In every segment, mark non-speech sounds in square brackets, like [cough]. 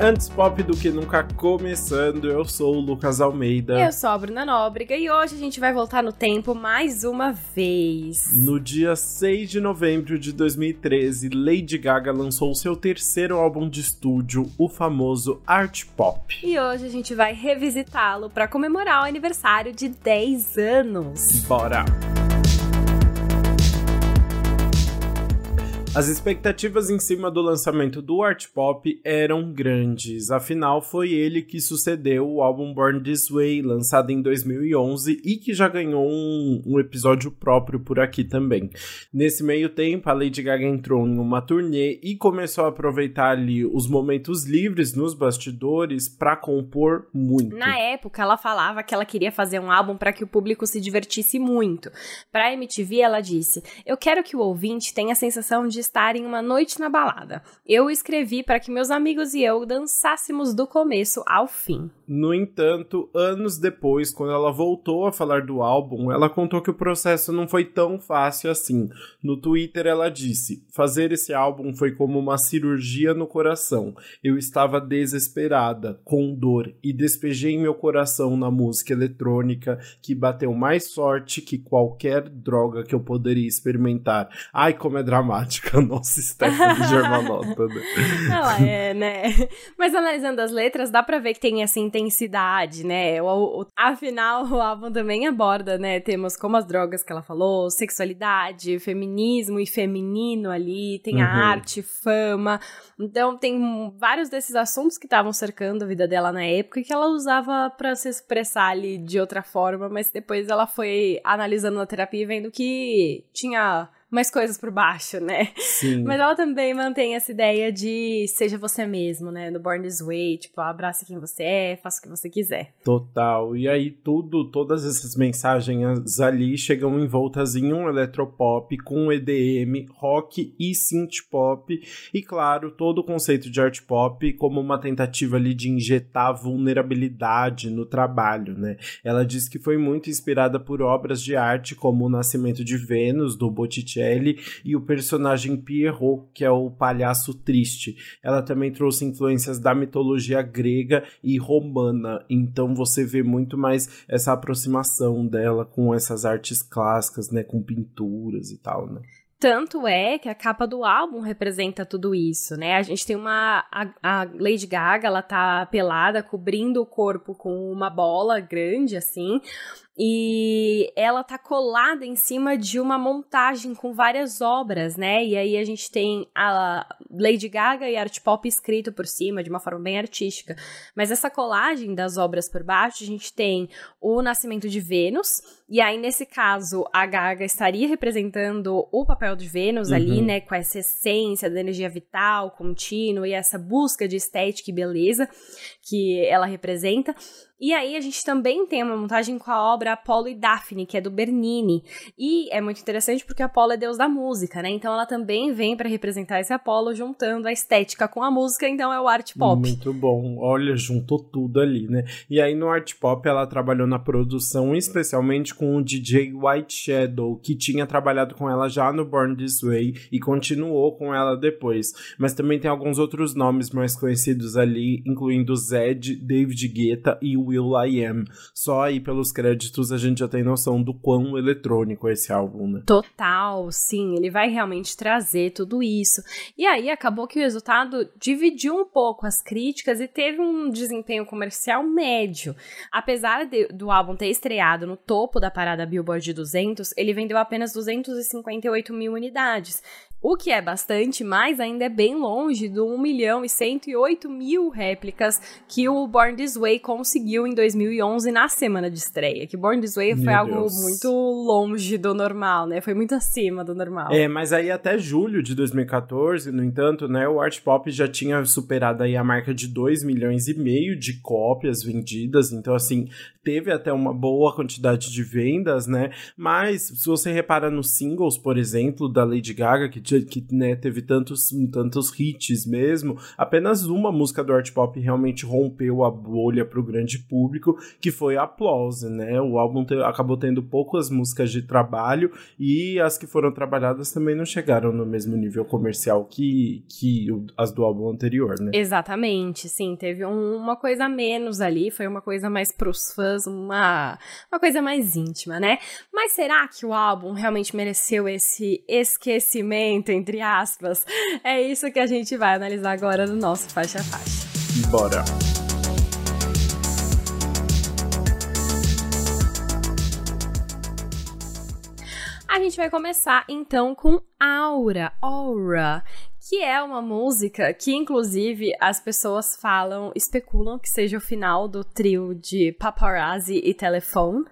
Antes pop do que nunca começando, eu sou o Lucas Almeida. Eu sou a Bruna Nóbrega e hoje a gente vai voltar no tempo mais uma vez. No dia 6 de novembro de 2013, Lady Gaga lançou seu terceiro álbum de estúdio, o famoso Art Pop. E hoje a gente vai revisitá-lo para comemorar o aniversário de 10 anos. Bora! As expectativas em cima do lançamento do Art Pop eram grandes, afinal foi ele que sucedeu o álbum Born This Way, lançado em 2011 e que já ganhou um, um, episódio próprio por aqui também. Nesse meio tempo, a Lady Gaga entrou em uma turnê e começou a aproveitar ali os momentos livres nos bastidores para compor muito. Na época, ela falava que ela queria fazer um álbum para que o público se divertisse muito. Para MTV, ela disse: "Eu quero que o ouvinte tenha a sensação de estar em uma noite na balada. Eu escrevi para que meus amigos e eu dançássemos do começo ao fim. No entanto, anos depois, quando ela voltou a falar do álbum, ela contou que o processo não foi tão fácil assim. No Twitter, ela disse: Fazer esse álbum foi como uma cirurgia no coração. Eu estava desesperada, com dor, e despejei meu coração na música eletrônica que bateu mais forte que qualquer droga que eu poderia experimentar. Ai, como é dramática, nossa Stephanie Germanota, né? [laughs] Ela é, né? Mas analisando as letras, dá pra ver que tem essa intensidade, né? O, o, afinal, o álbum também aborda, né, temas como as drogas que ela falou, sexualidade, feminismo e feminino ali, tem uhum. a arte, fama. Então, tem vários desses assuntos que estavam cercando a vida dela na época e que ela usava para se expressar ali de outra forma, mas depois ela foi analisando na terapia e vendo que tinha mais coisas por baixo, né? Sim. Mas ela também mantém essa ideia de seja você mesmo, né? No Born This Way, tipo, abraça quem você é, faça o que você quiser. Total. E aí tudo, todas essas mensagens ali chegam envoltas em um eletropop com EDM, rock e synth pop e claro, todo o conceito de art pop como uma tentativa ali de injetar vulnerabilidade no trabalho, né? Ela diz que foi muito inspirada por obras de arte como O Nascimento de Vênus do Botticelli E o personagem Pierrot, que é o palhaço triste. Ela também trouxe influências da mitologia grega e romana, então você vê muito mais essa aproximação dela com essas artes clássicas, né, com pinturas e tal, né? Tanto é que a capa do álbum representa tudo isso, né? A gente tem uma. A, a, Lady Gaga, ela tá pelada, cobrindo o corpo com uma bola grande, assim e ela tá colada em cima de uma montagem com várias obras, né? E aí a gente tem a Lady Gaga e art pop escrito por cima de uma forma bem artística. Mas essa colagem das obras por baixo, a gente tem o Nascimento de Vênus, e aí nesse caso a Gaga estaria representando o papel de Vênus uhum. ali, né, com essa essência da energia vital, contínua e essa busca de estética e beleza que ela representa. E aí a gente também tem uma montagem com a obra Apolo e Daphne, que é do Bernini. E é muito interessante porque Apolo é deus da música, né? Então ela também vem para representar esse Apolo juntando a estética com a música, então é o art pop. Muito bom. Olha, juntou tudo ali, né? E aí no art pop ela trabalhou na produção especialmente com o DJ White Shadow, que tinha trabalhado com ela já no Born This Way e continuou com ela depois. Mas também tem alguns outros nomes mais conhecidos ali, incluindo Zed, David Guetta e Will I Am. Só aí pelos créditos a gente já tem noção do quão eletrônico é esse álbum, né? Total, sim, ele vai realmente trazer tudo isso. E aí acabou que o resultado dividiu um pouco as críticas e teve um desempenho comercial médio. Apesar de, do álbum ter estreado no topo da parada Billboard 200, ele vendeu apenas 258 mil unidades, o que é bastante, mas ainda é bem longe do 1 milhão e 108 mil réplicas que o Born This Way conseguiu em 2011 na semana de estreia. Que Born This Way foi Meu algo Deus. muito longe do normal, né? Foi muito acima do normal. É, mas aí até julho de 2014, no entanto, né, o Art Pop já tinha superado aí a marca de 2 milhões e meio de cópias vendidas. Então, assim, teve até uma boa quantidade de vendas, né? Mas se você repara nos singles, por exemplo, da Lady Gaga, que que né, teve tantos, tantos hits mesmo, apenas uma música do art pop realmente rompeu a bolha pro grande público, que foi Applause, né? O álbum te, acabou tendo poucas músicas de trabalho e as que foram trabalhadas também não chegaram no mesmo nível comercial que, que as do álbum anterior, né? Exatamente, sim, teve um, uma coisa a menos ali, foi uma coisa mais pros fãs, uma, uma coisa mais íntima, né? Mas será que o álbum realmente mereceu esse esquecimento, entre aspas? É isso que a gente vai analisar agora no nosso faixa a faixa. Bora! A gente vai começar então com Aura, Aura, que é uma música que, inclusive, as pessoas falam, especulam que seja o final do trio de Paparazzi e Telefone.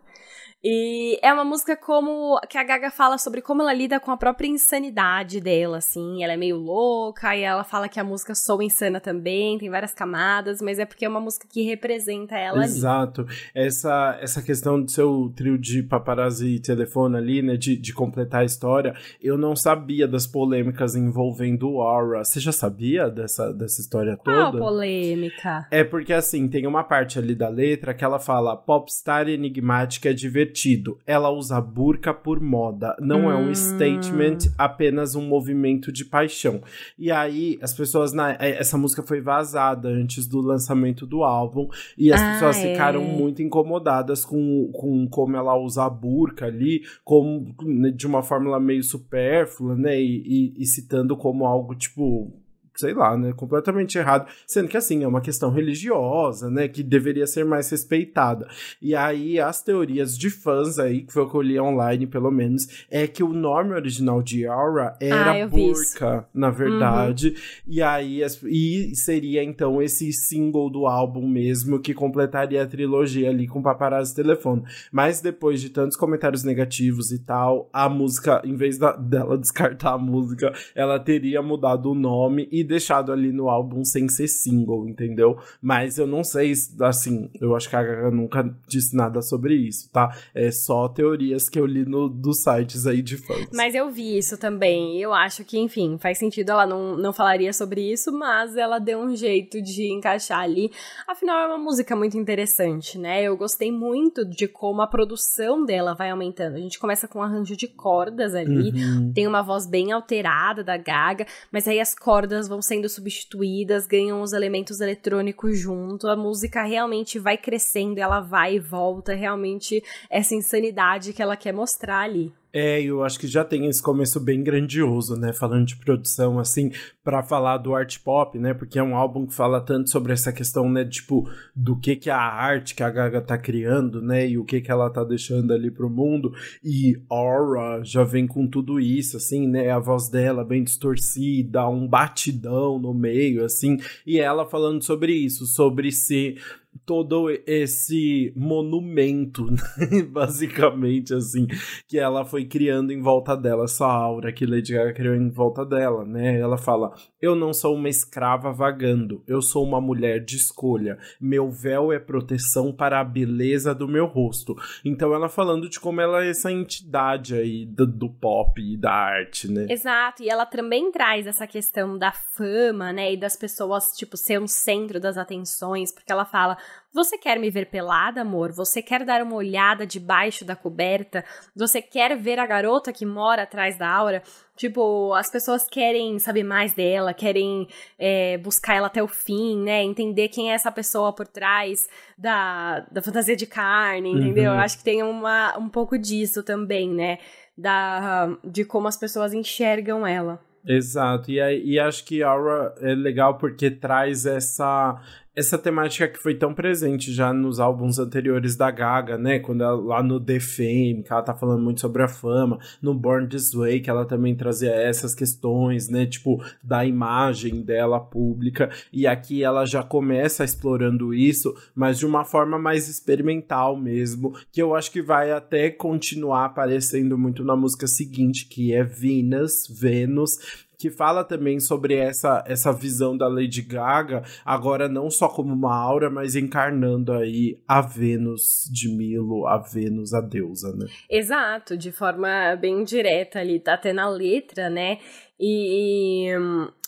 E é uma música como que a Gaga fala sobre como ela lida com a própria insanidade dela, assim. Ela é meio louca e ela fala que a música soa insana também, tem várias camadas, mas é porque é uma música que representa ela Exato. ali. Essa, essa questão do seu trio de paparazzi e telefone ali, né, de, de completar a história, eu não sabia das polêmicas envolvendo Aura. Você já sabia dessa, dessa história toda? Qual polêmica? É porque, assim, tem uma parte ali da letra que ela fala popstar enigmática é divertida divertido. Ela usa burca por moda. Não hum. é um statement, apenas um movimento de paixão. E aí, as pessoas. Na, é, essa música foi vazada antes do lançamento do álbum. E as ah, pessoas é. ficaram muito incomodadas com, com como ela usa a burca ali, como, né, de uma fórmula meio supérflua, né? E, e, e citando como algo tipo sei lá, né, completamente errado, sendo que assim, é uma questão religiosa, né, que deveria ser mais respeitada. E aí as teorias de fãs aí, que foi o que eu li online pelo menos, é que o nome original de Aura era ah, Burka, na verdade, uhum. e aí e seria então esse single do álbum mesmo que completaria a trilogia ali com Paparazzi Telefone. Mas depois de tantos comentários negativos e tal, a música, em vez da, dela [laughs] descartar a música, ela teria mudado o nome e deixado ali no álbum sem ser single, entendeu? Mas eu não sei, assim, eu acho que a Gaga nunca disse nada sobre isso, tá? É só teorias que eu li no, dos sites aí de fãs. Mas eu vi isso também. Eu acho que, enfim, faz sentido. Ela não, não falaria sobre isso, mas ela deu um jeito de encaixar ali. Afinal, é uma música muito interessante, né? Eu gostei muito de como a produção dela vai aumentando. A gente começa com um arranjo de cordas ali, uhum. tem uma voz bem alterada da Gaga, mas aí as cordas vão vão sendo substituídas, ganham os elementos eletrônicos junto, a música realmente vai crescendo, ela vai e volta, realmente essa insanidade que ela quer mostrar ali. É, eu acho que já tem esse começo bem grandioso, né? Falando de produção, assim, para falar do art pop, né? Porque é um álbum que fala tanto sobre essa questão, né? Tipo, do que que a arte que a Gaga tá criando, né? E o que que ela tá deixando ali pro mundo. E Aura já vem com tudo isso, assim, né? A voz dela bem distorcida, um batidão no meio, assim. E ela falando sobre isso, sobre ser todo esse monumento, [laughs] né? basicamente, assim, que ela foi criando em volta dela, essa aura que Lady Gaga criou em volta dela, né? Ela fala: Eu não sou uma escrava vagando, eu sou uma mulher de escolha. Meu véu é proteção para a beleza do meu rosto. Então, ela falando de como ela é essa entidade aí do, do pop e da arte, né? Exato, e ela também traz essa questão da fama, né? E das pessoas, tipo, ser um centro das atenções, porque ela fala você quer me ver pelada, amor? Você quer dar uma olhada debaixo da coberta? Você quer ver a garota que mora atrás da aura? Tipo, as pessoas querem saber mais dela, querem é, buscar ela até o fim, né? Entender quem é essa pessoa por trás da, da fantasia de carne, entendeu? Uhum. Eu acho que tem uma, um pouco disso também, né? Da, de como as pessoas enxergam ela. Exato, e, e acho que Aura é legal porque traz essa essa temática que foi tão presente já nos álbuns anteriores da Gaga, né? Quando ela, lá no The Fame, que ela tá falando muito sobre a fama, no Born This Way, que ela também trazia essas questões, né? Tipo, da imagem dela pública. E aqui ela já começa explorando isso, mas de uma forma mais experimental mesmo, que eu acho que vai até continuar aparecendo muito na música seguinte, que é Venus, Vênus, que fala também sobre essa, essa visão da Lady Gaga, agora não só como uma aura, mas encarnando aí a Vênus de Milo, a Vênus, a deusa, né? Exato, de forma bem direta ali, tá até na letra, né? E, e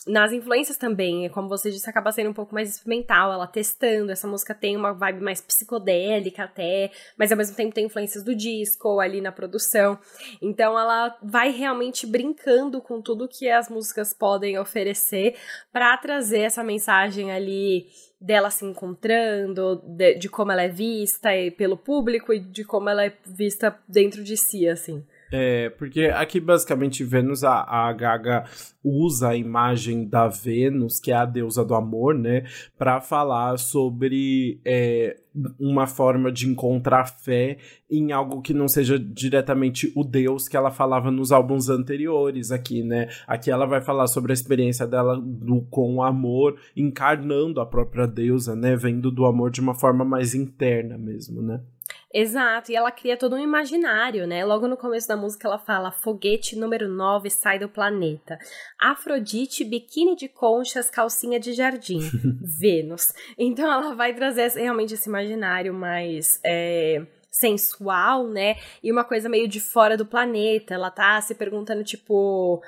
nas influências também, como você disse, acaba sendo um pouco mais experimental, ela testando, essa música tem uma vibe mais psicodélica até, mas ao mesmo tempo tem influências do disco ali na produção. Então ela vai realmente brincando com tudo que as músicas podem oferecer para trazer essa mensagem ali dela se encontrando, de, de como ela é vista pelo público e de como ela é vista dentro de si, assim. É, porque aqui basicamente Vênus, a, a Gaga usa a imagem da Vênus, que é a deusa do amor, né, para falar sobre é, uma forma de encontrar fé em algo que não seja diretamente o Deus que ela falava nos álbuns anteriores aqui, né? Aqui ela vai falar sobre a experiência dela do, com o amor, encarnando a própria deusa, né, vendo do amor de uma forma mais interna mesmo, né? Exato, e ela cria todo um imaginário, né? Logo no começo da música ela fala: foguete número 9 sai do planeta. Afrodite, biquíni de conchas, calcinha de jardim. [laughs] Vênus. Então ela vai trazer realmente esse imaginário mais. É sensual, né? E uma coisa meio de fora do planeta. Ela tá se perguntando, tipo,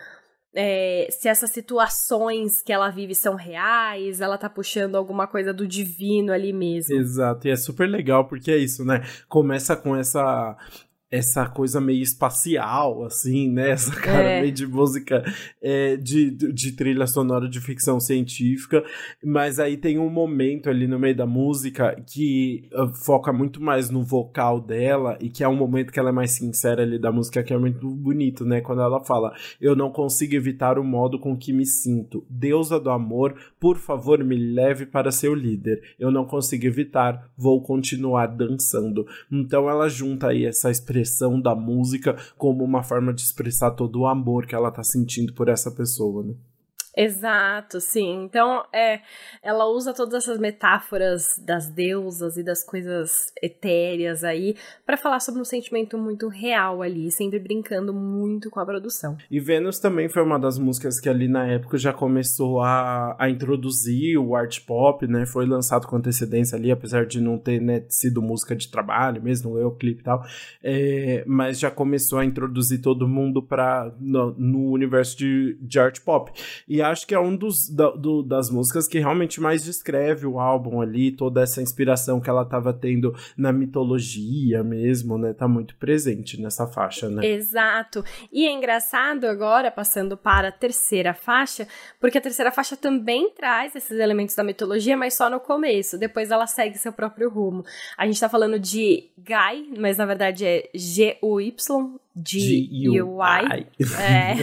é, se essas situações que ela vive são reais, ela tá puxando alguma coisa do divino ali mesmo. Exato, e é super legal porque é isso, né? Começa com essa essa coisa meio espacial, assim, né? [laughs] Essa cara é. meio de música é, de, de trilha sonora de ficção científica. Mas aí tem um momento ali no meio da música que uh, foca muito mais no vocal dela e que é um momento que ela é mais sincera ali da música, que é muito bonito, né? Quando ela fala: Eu não consigo evitar o modo com que me sinto. Deusa do amor, por favor, me leve para seu líder. Eu não consigo evitar, vou continuar dançando. Então ela junta aí essa expressão expressão da música como uma forma de expressar todo o amor que ela tá sentindo por essa pessoa, né? Exato, sim. Então, é, ela usa todas essas metáforas das deusas e das coisas etéreas aí para falar sobre um sentimento muito real ali, sempre brincando muito com a produção. E Vênus também foi uma das músicas que ali na época já começou a, a introduzir o art pop, né? Foi lançado com antecedência ali, apesar de não ter né, sido música de trabalho mesmo, eu clipe e tal, é, mas já começou a introduzir todo mundo para no, no universo de, de art pop. E acho que é um dos da, do, das músicas que realmente mais descreve o álbum ali, toda essa inspiração que ela estava tendo na mitologia mesmo, né? Tá muito presente nessa faixa, né? Exato. E é engraçado agora, passando para a terceira faixa, porque a terceira faixa também traz esses elementos da mitologia, mas só no começo. Depois ela segue seu próprio rumo. A gente tá falando de Guy, mas na verdade é G-U-Y, G-U-Y. É.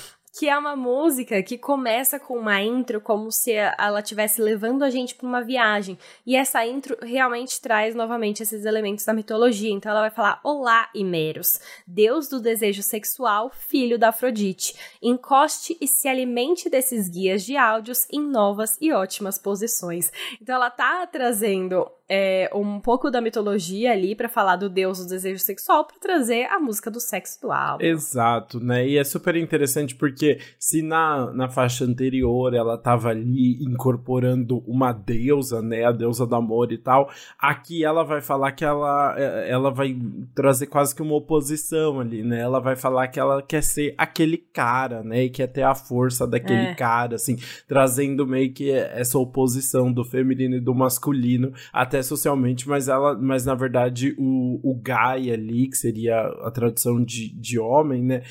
[laughs] [laughs] que é uma música que começa com uma intro como se ela estivesse levando a gente para uma viagem. E essa intro realmente traz novamente esses elementos da mitologia. Então ela vai falar: Olá, Imeros, deus do desejo sexual, filho da Afrodite. Encoste e se alimente desses guias de áudios em novas e ótimas posições. Então ela tá trazendo é, um pouco da mitologia ali para falar do deus do desejo sexual para trazer a música do sexo do álbum. Exato, né? E é super interessante porque se na, na faixa anterior ela tava ali incorporando uma deusa, né? A deusa do amor e tal, aqui ela vai falar que ela, é, ela vai trazer quase que uma oposição ali, né? Ela vai falar que ela quer ser aquele cara, né? E quer ter a força daquele é. cara, assim, trazendo meio que essa oposição do feminino e do masculino até socialmente, mas ela, mas na verdade o, o guy ali, que seria a tradução de, de homem, né?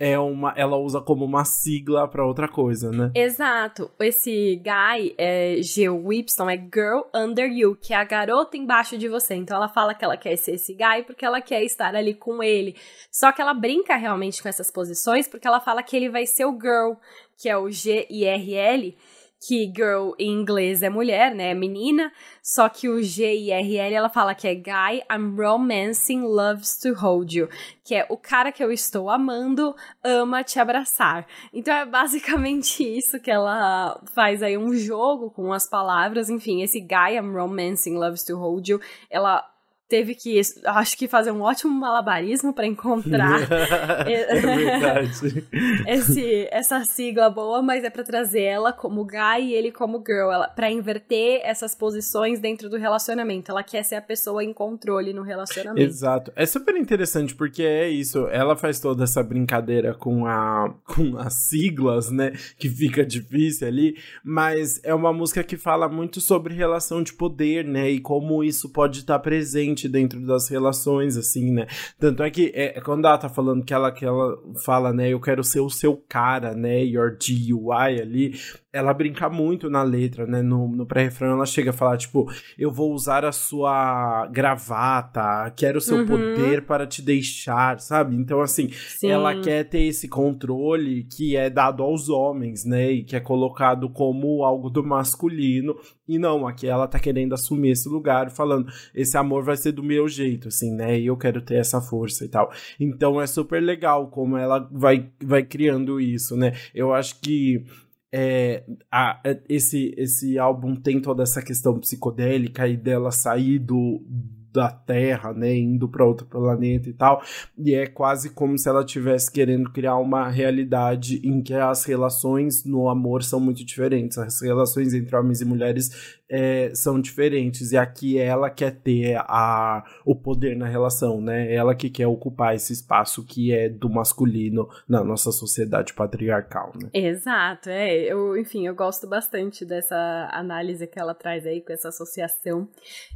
É uma, ela usa como uma sigla para outra coisa, né? Exato. Esse guy, é, G-Y, é Girl Under You, que é a garota embaixo de você. Então ela fala que ela quer ser esse guy porque ela quer estar ali com ele. Só que ela brinca realmente com essas posições porque ela fala que ele vai ser o girl, que é o G-I-R-L que girl em inglês é mulher, né? É menina. Só que o G e R L ela fala que é guy I'm romancing loves to hold you. Que é o cara que eu estou amando ama te abraçar. Então é basicamente [laughs] isso que ela faz aí um jogo com as palavras. Enfim, esse guy I'm romancing loves to hold you. Ela teve que, acho que fazer um ótimo malabarismo para encontrar [laughs] é [laughs] esse, essa sigla boa, mas é para trazer ela como guy e ele como girl, para inverter essas posições dentro do relacionamento. Ela quer ser a pessoa em controle no relacionamento. Exato. É super interessante porque é isso, ela faz toda essa brincadeira com a com as siglas, né, que fica difícil ali, mas é uma música que fala muito sobre relação de poder, né, e como isso pode estar presente dentro das relações, assim, né? Tanto é que é, quando ela tá falando que ela, que ela fala, né, eu quero ser o seu cara, né, your GUI ali, ela brinca muito na letra, né? No, no pré-refrão ela chega a falar, tipo, eu vou usar a sua gravata, quero o seu uhum. poder para te deixar, sabe? Então, assim, Sim. ela quer ter esse controle que é dado aos homens, né? E que é colocado como algo do masculino. E não, aqui ela tá querendo assumir esse lugar, falando, esse amor vai ser do meu jeito, assim, né? E eu quero ter essa força e tal. Então é super legal como ela vai, vai criando isso, né? Eu acho que é, a, esse, esse álbum tem toda essa questão psicodélica e dela sair do, da Terra, né, indo para outro planeta e tal, e é quase como se ela estivesse querendo criar uma realidade em que as relações no amor são muito diferentes, as relações entre homens e mulheres é, são diferentes. E aqui ela quer ter a, o poder na relação, né? Ela que quer ocupar esse espaço que é do masculino na nossa sociedade patriarcal, né? Exato, é. Eu, enfim, eu gosto bastante dessa análise que ela traz aí com essa associação.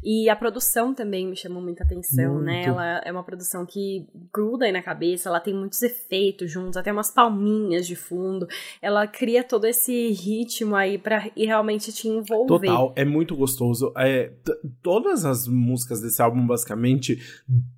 E a produção também me chamou muita atenção, né? Muito. né? Ela é uma produção que gruda aí na cabeça, ela tem muitos efeitos juntos, até umas palminhas de fundo. Ela cria todo esse ritmo aí para realmente te envolver. Total, é muito gostoso. É, todas as músicas desse álbum, basicamente,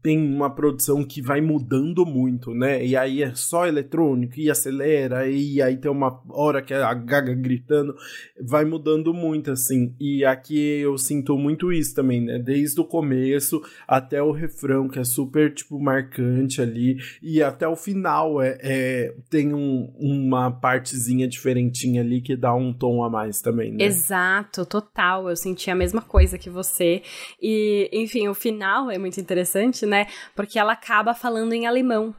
tem uma produção que vai mudando muito, né? E aí é só eletrônico, e acelera, e aí tem uma hora que a Gaga gritando. Vai mudando muito, assim. E aqui eu sinto muito isso também, né? Desde o começo até o refrão, que é super, tipo, marcante ali. E até o final é, é tem um, uma partezinha diferentinha ali que dá um tom a mais também, né? Exato, total eu senti a mesma coisa que você. E, enfim, o final é muito interessante, né? Porque ela acaba falando em alemão.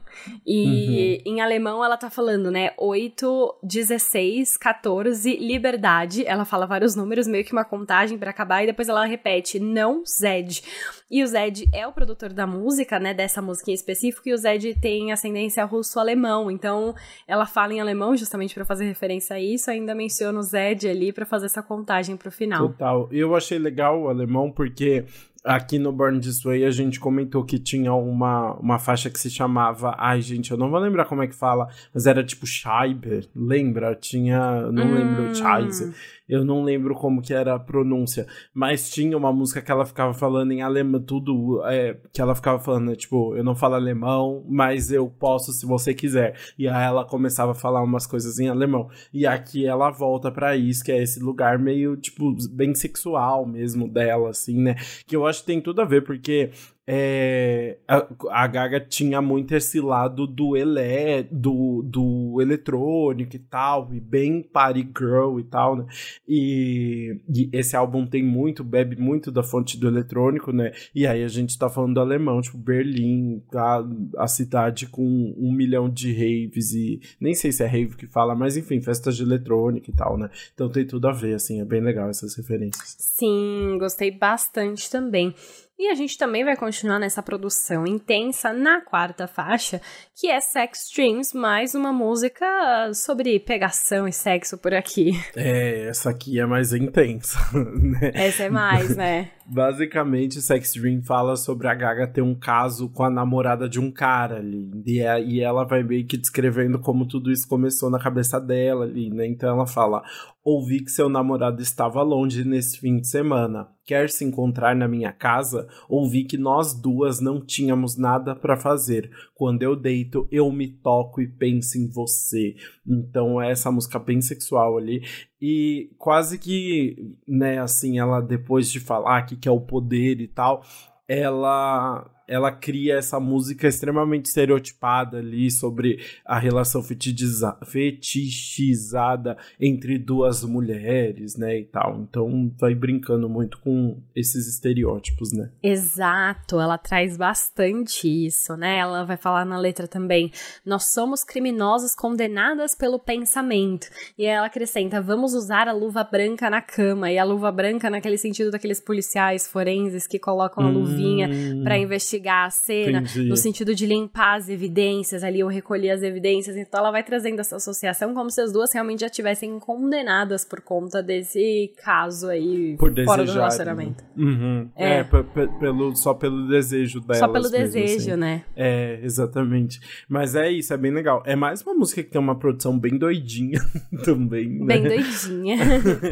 E uhum. em alemão ela tá falando, né? 8, 16, 14, liberdade. Ela fala vários números, meio que uma contagem para acabar, e depois ela repete, não Zed. E o Zed é o produtor da música, né? Dessa música em específico, e o Zed tem ascendência russo-alemão. Então ela fala em alemão justamente para fazer referência a isso, ainda menciona o Zed ali para fazer essa contagem pro final. Total. Eu achei legal o alemão porque aqui no Born This Way a gente comentou que tinha uma, uma faixa que se chamava. Ai, gente, eu não vou lembrar como é que fala, mas era tipo Scheiber, lembra? Tinha. Não hum. lembro, Scheiser. Eu não lembro como que era a pronúncia, mas tinha uma música que ela ficava falando em alemão, tudo é, que ela ficava falando, né, tipo, eu não falo alemão, mas eu posso se você quiser. E aí ela começava a falar umas coisas em alemão. E aqui ela volta para isso, que é esse lugar meio, tipo, bem sexual mesmo dela, assim, né? Que eu acho que tem tudo a ver, porque é, a, a, Gaga tinha muito esse lado do, ele, do, do eletrônico e tal, e bem party girl e tal, né? E, e, esse álbum tem muito, bebe muito da fonte do eletrônico, né? E aí a gente tá falando do alemão, tipo Berlim, a, a cidade com um milhão de raves e nem sei se é rave que fala, mas enfim, festas de eletrônica e tal, né? Então tem tudo a ver, assim, é bem legal essas referências. Sim, gostei bastante também. E a gente também vai continuar nessa produção intensa na quarta faixa, que é Sex Dreams, mais uma música sobre pegação e sexo por aqui. É, essa aqui é mais intensa, [laughs] né? Essa é mais, né? Basicamente, Sex Dream fala sobre a Gaga ter um caso com a namorada de um cara ali. E, é, e ela vai meio que descrevendo como tudo isso começou na cabeça dela ali, né? Então ela fala: Ouvi que seu namorado estava longe nesse fim de semana. Quer se encontrar na minha casa? Ouvi que nós duas não tínhamos nada para fazer. Quando eu deito, eu me toco e penso em você. Então essa música bem sexual ali. E quase que, né, assim, ela depois de falar que quer o poder e tal, ela ela cria essa música extremamente estereotipada ali sobre a relação fetichiza fetichizada entre duas mulheres, né, e tal. Então vai brincando muito com esses estereótipos, né? Exato, ela traz bastante isso, né? Ela vai falar na letra também: nós somos criminosas condenadas pelo pensamento. E ela acrescenta: vamos usar a luva branca na cama. E a luva branca, naquele sentido daqueles policiais forenses que colocam a luvinha hum, para investigar a cena, entendi. no sentido de limpar as evidências ali, ou recolher as evidências. Então ela vai trazendo essa associação como se as duas realmente já tivessem condenadas por conta desse caso aí por fora do relacionamento. Uhum. É, é pelo, só pelo desejo dela. Só pelo desejo, assim. né? É, exatamente. Mas é isso, é bem legal. É mais uma música que tem uma produção bem doidinha [laughs] também, né? Bem doidinha.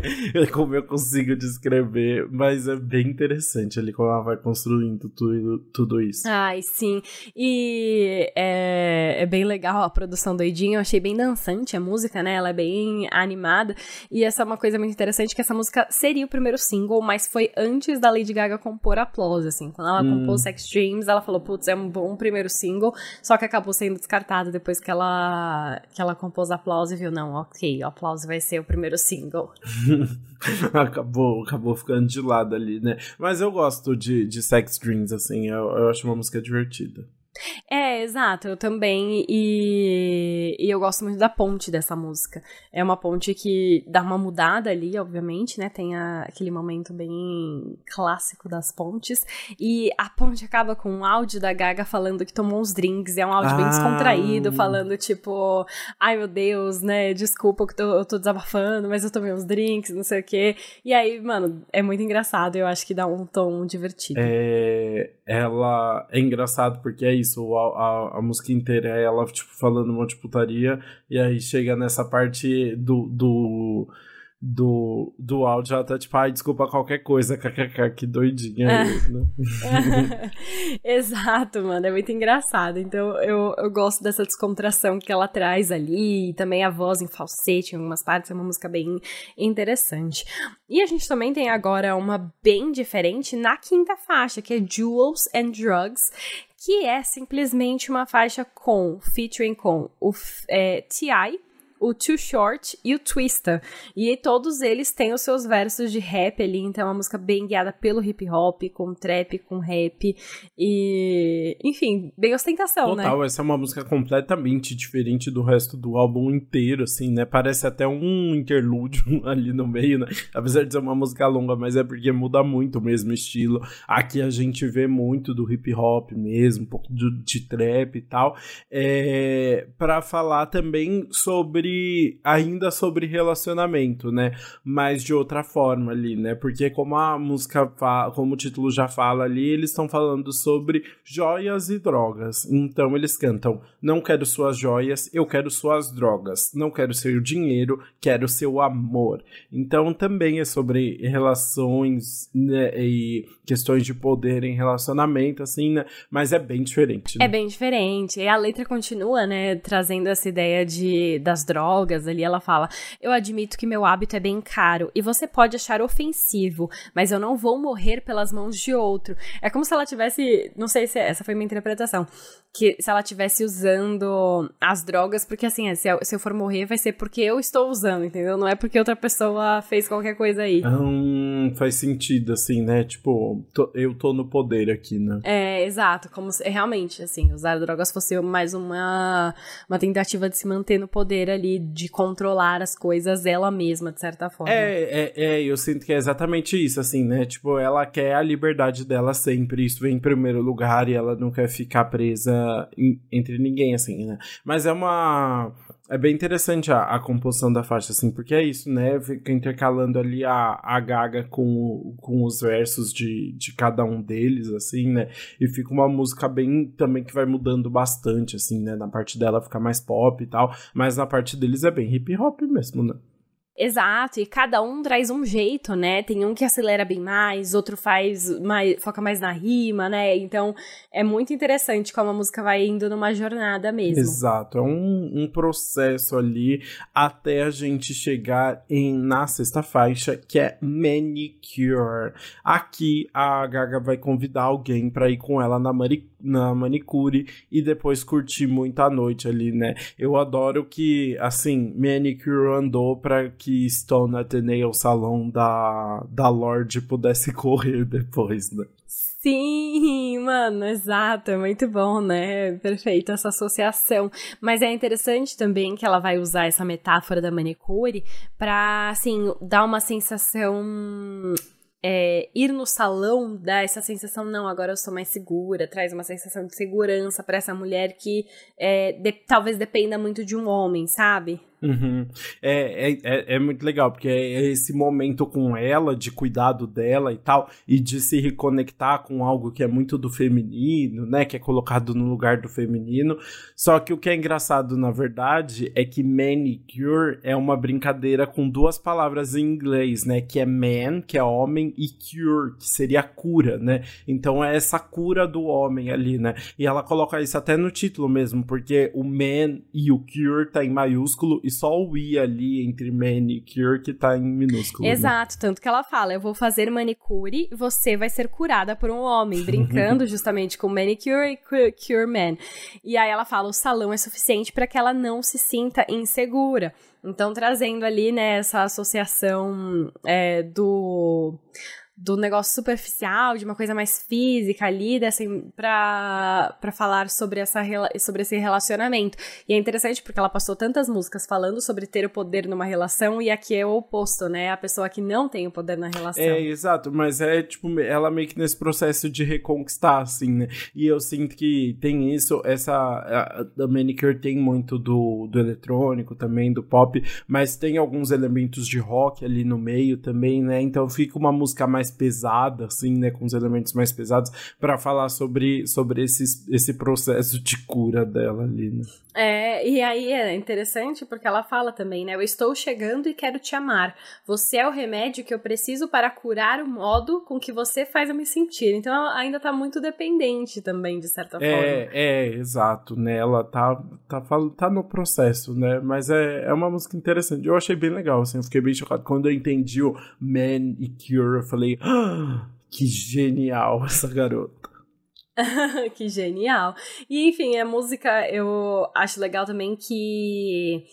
[laughs] como eu consigo descrever, mas é bem interessante ali como ela vai construindo tudo, tudo isso. Ai, sim. E é, é bem legal a produção doidinha, eu achei bem dançante a música, né? Ela é bem animada. E essa é uma coisa muito interessante, que essa música seria o primeiro single, mas foi antes da Lady Gaga compor Applause, assim. Quando ela hum. compôs Sex Dreams, ela falou, putz, é um bom primeiro single, só que acabou sendo descartado depois que ela, que ela compôs Applause e viu, não, ok, o Applause vai ser o primeiro single. [laughs] acabou, acabou ficando de lado ali, né? Mas eu gosto de, de Sex Dreams, assim, eu, eu acho uma música divertida. É, exato, eu também. E, e eu gosto muito da ponte dessa música. É uma ponte que dá uma mudada ali, obviamente, né? Tem a, aquele momento bem clássico das pontes. E a ponte acaba com um áudio da Gaga falando que tomou uns drinks. E é um áudio ah. bem descontraído, falando tipo: ai meu Deus, né? Desculpa que eu tô desabafando, mas eu tomei uns drinks, não sei o quê. E aí, mano, é muito engraçado. Eu acho que dá um tom divertido. É, ela é engraçado porque é isso, a, a, a, música inteira é ela, tipo, falando um monte de putaria, e aí chega nessa parte do, do do, do áudio, ela tá tipo, ai, desculpa qualquer coisa, kkk, que doidinha é. né? [laughs] Exato, mano, é muito engraçado. Então eu, eu gosto dessa descontração que ela traz ali, e também a voz em falsete em algumas partes, é uma música bem interessante. E a gente também tem agora uma bem diferente na quinta faixa, que é Jewels and Drugs, que é simplesmente uma faixa com, featuring com o é, T.I., o Too Short e o Twista. E todos eles têm os seus versos de rap ali, então é uma música bem guiada pelo hip hop, com trap, com rap e, enfim, bem ostentação, Total, né? Total, essa é uma música completamente diferente do resto do álbum inteiro, assim, né? Parece até um interlúdio [laughs] ali no meio, né? Apesar de ser uma música longa, mas é porque muda muito o mesmo estilo. Aqui a gente vê muito do hip hop mesmo, um pouco de, de trap e tal. É, para falar também sobre ainda sobre relacionamento, né? Mas de outra forma ali, né? Porque como a música como o título já fala ali, eles estão falando sobre joias e drogas. Então eles cantam: "Não quero suas joias, eu quero suas drogas. Não quero seu dinheiro, quero seu amor". Então também é sobre relações né, e questões de poder em relacionamento assim, né? Mas é bem diferente. Né? É bem diferente. E a letra continua, né, trazendo essa ideia de das drogas drogas ali, ela fala: Eu admito que meu hábito é bem caro e você pode achar ofensivo, mas eu não vou morrer pelas mãos de outro. É como se ela tivesse. Não sei se essa foi minha interpretação que se ela tivesse usando as drogas, porque assim, se eu, se eu for morrer, vai ser porque eu estou usando, entendeu? Não é porque outra pessoa fez qualquer coisa aí. Hum, faz sentido, assim, né? Tipo, tô, eu tô no poder aqui, né? É, exato. Como se realmente, assim, usar drogas fosse mais uma, uma tentativa de se manter no poder ali, de controlar as coisas ela mesma, de certa forma. É, é, é, eu sinto que é exatamente isso, assim, né? Tipo, ela quer a liberdade dela sempre, isso vem em primeiro lugar e ela não quer ficar presa entre ninguém, assim, né? Mas é uma. É bem interessante a, a composição da faixa, assim, porque é isso, né? Fica intercalando ali a, a Gaga com, com os versos de, de cada um deles, assim, né? E fica uma música bem também que vai mudando bastante, assim, né? Na parte dela fica mais pop e tal, mas na parte deles é bem hip hop mesmo, né? Exato, e cada um traz um jeito, né? Tem um que acelera bem mais, outro faz mais, foca mais na rima, né? Então é muito interessante como a música vai indo numa jornada mesmo. Exato, é um, um processo ali até a gente chegar em na sexta faixa, que é Manicure. Aqui a Gaga vai convidar alguém para ir com ela na, mani, na manicure e depois curtir muita noite ali, né? Eu adoro que, assim, Manicure andou pra que Stone Ateneo Salão da, da Lorde pudesse [laughs] correr depois, né? Sim, mano, exato, é muito bom, né? Perfeito essa associação. Mas é interessante também que ela vai usar essa metáfora da manicure para, assim, dar uma sensação é, ir no salão dá essa sensação, não, agora eu sou mais segura, traz uma sensação de segurança para essa mulher que é, de, talvez dependa muito de um homem, sabe? Uhum. É, é, é, é, muito legal, porque é esse momento com ela, de cuidado dela e tal, e de se reconectar com algo que é muito do feminino, né? Que é colocado no lugar do feminino. Só que o que é engraçado, na verdade, é que manicure é uma brincadeira com duas palavras em inglês, né? Que é man, que é homem, e cure, que seria cura, né? Então é essa cura do homem ali, né? E ela coloca isso até no título mesmo, porque o man e o cure tá em maiúsculo e só o i ali entre manicure que tá em minúsculo. Né? Exato, né? tanto que ela fala, eu vou fazer manicure, você vai ser curada por um homem, [laughs] brincando justamente com manicure e cure man. E aí ela fala, o salão é suficiente para que ela não se sinta insegura. Então, trazendo ali, né, essa associação é, do do negócio superficial, de uma coisa mais física ali, pra, pra falar sobre, essa, sobre esse relacionamento. E é interessante porque ela passou tantas músicas falando sobre ter o poder numa relação e aqui é o oposto, né? A pessoa que não tem o poder na relação. É, exato, mas é tipo, ela meio que nesse processo de reconquistar, assim, né? E eu sinto que tem isso, essa. A, a Manicure tem muito do, do eletrônico também, do pop, mas tem alguns elementos de rock ali no meio também, né? Então fica uma música mais pesada, assim, né, com os elementos mais pesados, para falar sobre, sobre esse, esse processo de cura dela ali, né? É, e aí é interessante porque ela fala também, né? Eu estou chegando e quero te amar. Você é o remédio que eu preciso para curar o modo com que você faz eu me sentir. Então ela ainda tá muito dependente também, de certa é, forma. É, exato, né? Ela tá, tá, tá no processo, né? Mas é, é uma música interessante. Eu achei bem legal, assim. Eu fiquei bem chocado. Quando eu entendi o Man e Cure, eu falei, ah, [gasps] que genial essa garota. [laughs] que genial. E enfim, a música eu acho legal também que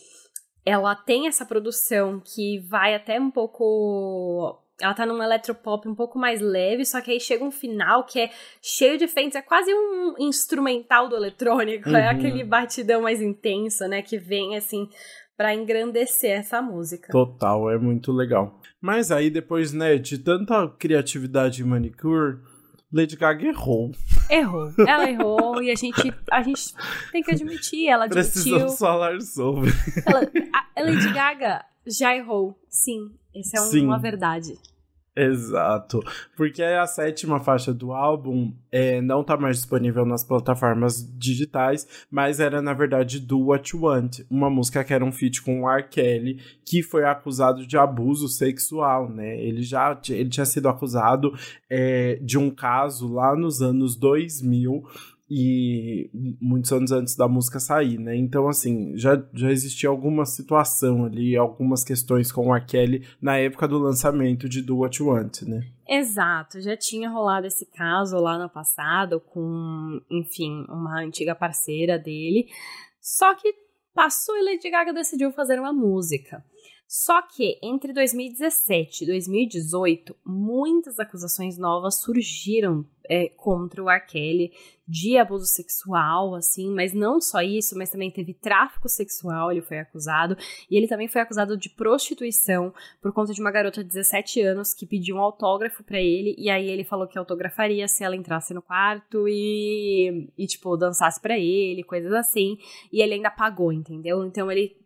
ela tem essa produção que vai até um pouco ela tá num eletropop um pouco mais leve, só que aí chega um final que é cheio de efeitos, é quase um instrumental do eletrônico, é uhum. é aquele batidão mais intenso, né, que vem assim para engrandecer essa música. Total, é muito legal. Mas aí depois, né, de tanta criatividade em Manicure, Lady Gaga errou. Errou. Ela errou [laughs] e a gente, a gente tem que admitir, ela admitiu. Precisamos falar sobre. Ela, a Lady Gaga já errou, sim. Essa é sim. uma verdade. Exato, porque a sétima faixa do álbum é, não tá mais disponível nas plataformas digitais, mas era na verdade Do What You Want, uma música que era um feat com o R. Kelly, que foi acusado de abuso sexual, né? Ele já ele tinha sido acusado é, de um caso lá nos anos 2000 e muitos anos antes da música sair, né? Então, assim, já, já existia alguma situação ali, algumas questões com R. Kelly na época do lançamento de Do What You Want, né? Exato, já tinha rolado esse caso lá no passado com, enfim, uma antiga parceira dele. Só que passou e Lady Gaga decidiu fazer uma música. Só que entre 2017 e 2018, muitas acusações novas surgiram é, contra o R. Kelly de abuso sexual, assim, mas não só isso, mas também teve tráfico sexual, ele foi acusado, e ele também foi acusado de prostituição por conta de uma garota de 17 anos que pediu um autógrafo para ele, e aí ele falou que autografaria se ela entrasse no quarto e, e tipo, dançasse para ele, coisas assim, e ele ainda pagou, entendeu? Então ele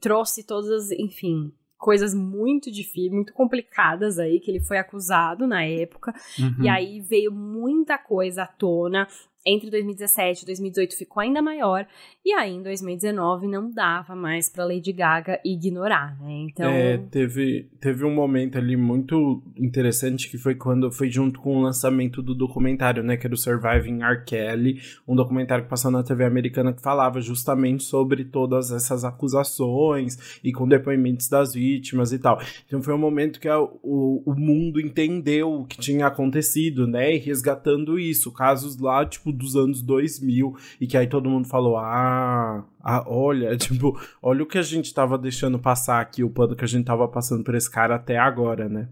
trouxe todas, enfim, coisas muito difíceis, muito complicadas aí, que ele foi acusado na época. Uhum. E aí veio muita coisa à tona. Entre 2017 e 2018 ficou ainda maior, e aí em 2019 não dava mais para Lady Gaga ignorar, né? Então. É, teve, teve um momento ali muito interessante que foi quando foi junto com o lançamento do documentário, né? Que era o Surviving R. Kelly, um documentário que passou na TV americana que falava justamente sobre todas essas acusações e com depoimentos das vítimas e tal. Então foi um momento que a, o, o mundo entendeu o que tinha acontecido, né? E resgatando isso. Casos lá, tipo, dos anos 2000 e que aí todo mundo falou: ah, ah, olha, [laughs] tipo, olha o que a gente tava deixando passar aqui, o pano que a gente tava passando por esse cara até agora, né?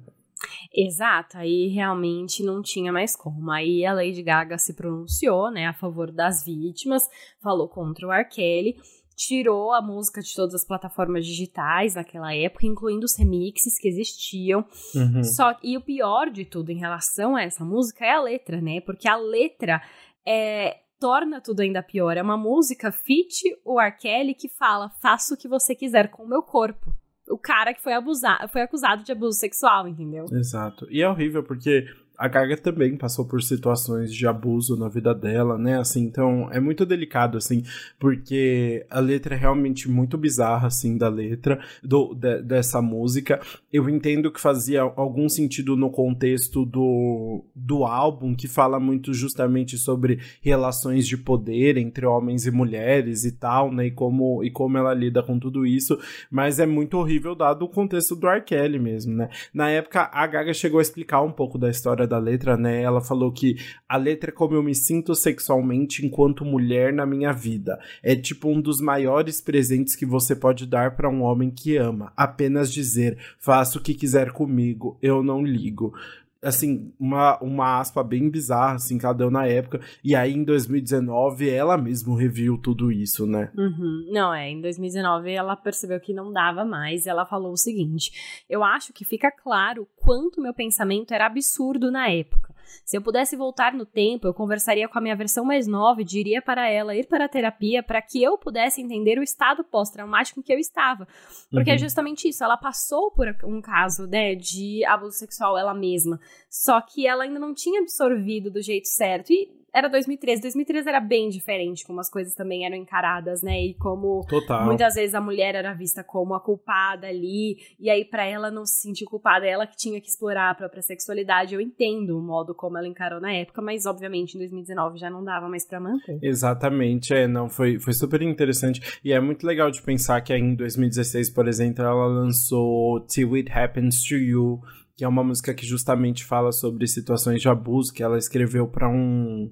Exato, aí realmente não tinha mais como. Aí a Lady Gaga se pronunciou, né, a favor das vítimas, falou contra o R. Kelly, tirou a música de todas as plataformas digitais naquela época, incluindo os remixes que existiam. Uhum. Só e o pior de tudo em relação a essa música é a letra, né? Porque a letra é, torna tudo ainda pior. É uma música fit o R. Kelly que fala: faça o que você quiser com o meu corpo. O cara que foi abusado, foi acusado de abuso sexual, entendeu? Exato. E é horrível porque a Gaga também passou por situações de abuso na vida dela, né? Assim, então é muito delicado, assim, porque a letra é realmente muito bizarra, assim, da letra do, de, dessa música. Eu entendo que fazia algum sentido no contexto do, do álbum, que fala muito justamente sobre relações de poder entre homens e mulheres e tal, né? E como, e como ela lida com tudo isso, mas é muito horrível dado o contexto do R. Kelly mesmo, né? Na época, a Gaga chegou a explicar um pouco da história da letra, né? Ela falou que a letra é como eu me sinto sexualmente enquanto mulher na minha vida. É tipo um dos maiores presentes que você pode dar para um homem que ama. Apenas dizer, faça o que quiser comigo, eu não ligo assim, uma, uma aspa bem bizarra, assim, que ela deu na época. E aí, em 2019, ela mesmo reviu tudo isso, né? Uhum. Não, é, em 2019 ela percebeu que não dava mais. ela falou o seguinte: Eu acho que fica claro quanto meu pensamento era absurdo na época. Se eu pudesse voltar no tempo, eu conversaria com a minha versão mais nova e diria para ela ir para a terapia para que eu pudesse entender o estado pós-traumático em que eu estava. Porque é uhum. é justamente isso, ela passou por um caso, né, de abuso sexual ela mesma, só que ela ainda não tinha absorvido do jeito certo. E era 2013. 2013 era bem diferente como as coisas também eram encaradas, né? E como Total. muitas vezes a mulher era vista como a culpada ali, e aí para ela não se sentir culpada, ela que tinha que explorar a própria sexualidade. Eu entendo o modo como ela encarou na época, mas obviamente em 2019 já não dava mais para manter. Exatamente, é, não, foi, foi super interessante. E é muito legal de pensar que aí em 2016, por exemplo, ela lançou Till It Happens to You que é uma música que justamente fala sobre situações de abuso que ela escreveu para um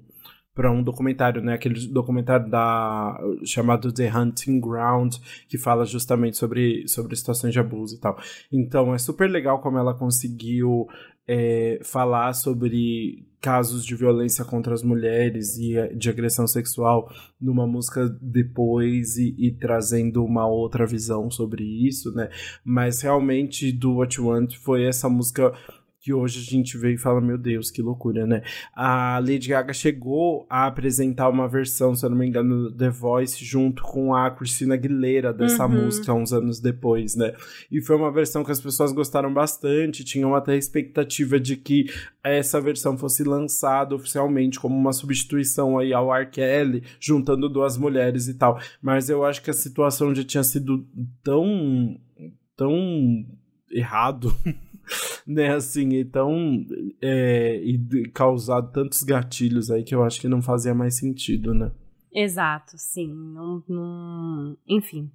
para um documentário, né? Aquele documentário da chamado The Hunting Ground, que fala justamente sobre, sobre situações de abuso e tal. Então é super legal como ela conseguiu é, falar sobre casos de violência contra as mulheres e é, de agressão sexual numa música depois e, e, trazendo uma outra visão sobre isso, né? Mas realmente do What You Want foi essa música que hoje a gente vê e fala, meu Deus, que loucura, né? A Lady Gaga chegou a apresentar uma versão, se eu não me engano, The Voice, junto com a Christina Aguilera dessa uhum. música, uns anos depois, né? E foi uma versão que as pessoas gostaram bastante, tinham até a expectativa de que essa versão fosse lançada oficialmente como uma substituição aí ao R. Kelly, juntando duas mulheres e tal. Mas eu acho que a situação já tinha sido tão tão errado [laughs] [laughs] né, assim, então, é, e causado tantos gatilhos aí que eu acho que não fazia mais sentido, né? Exato, sim, não, não... enfim,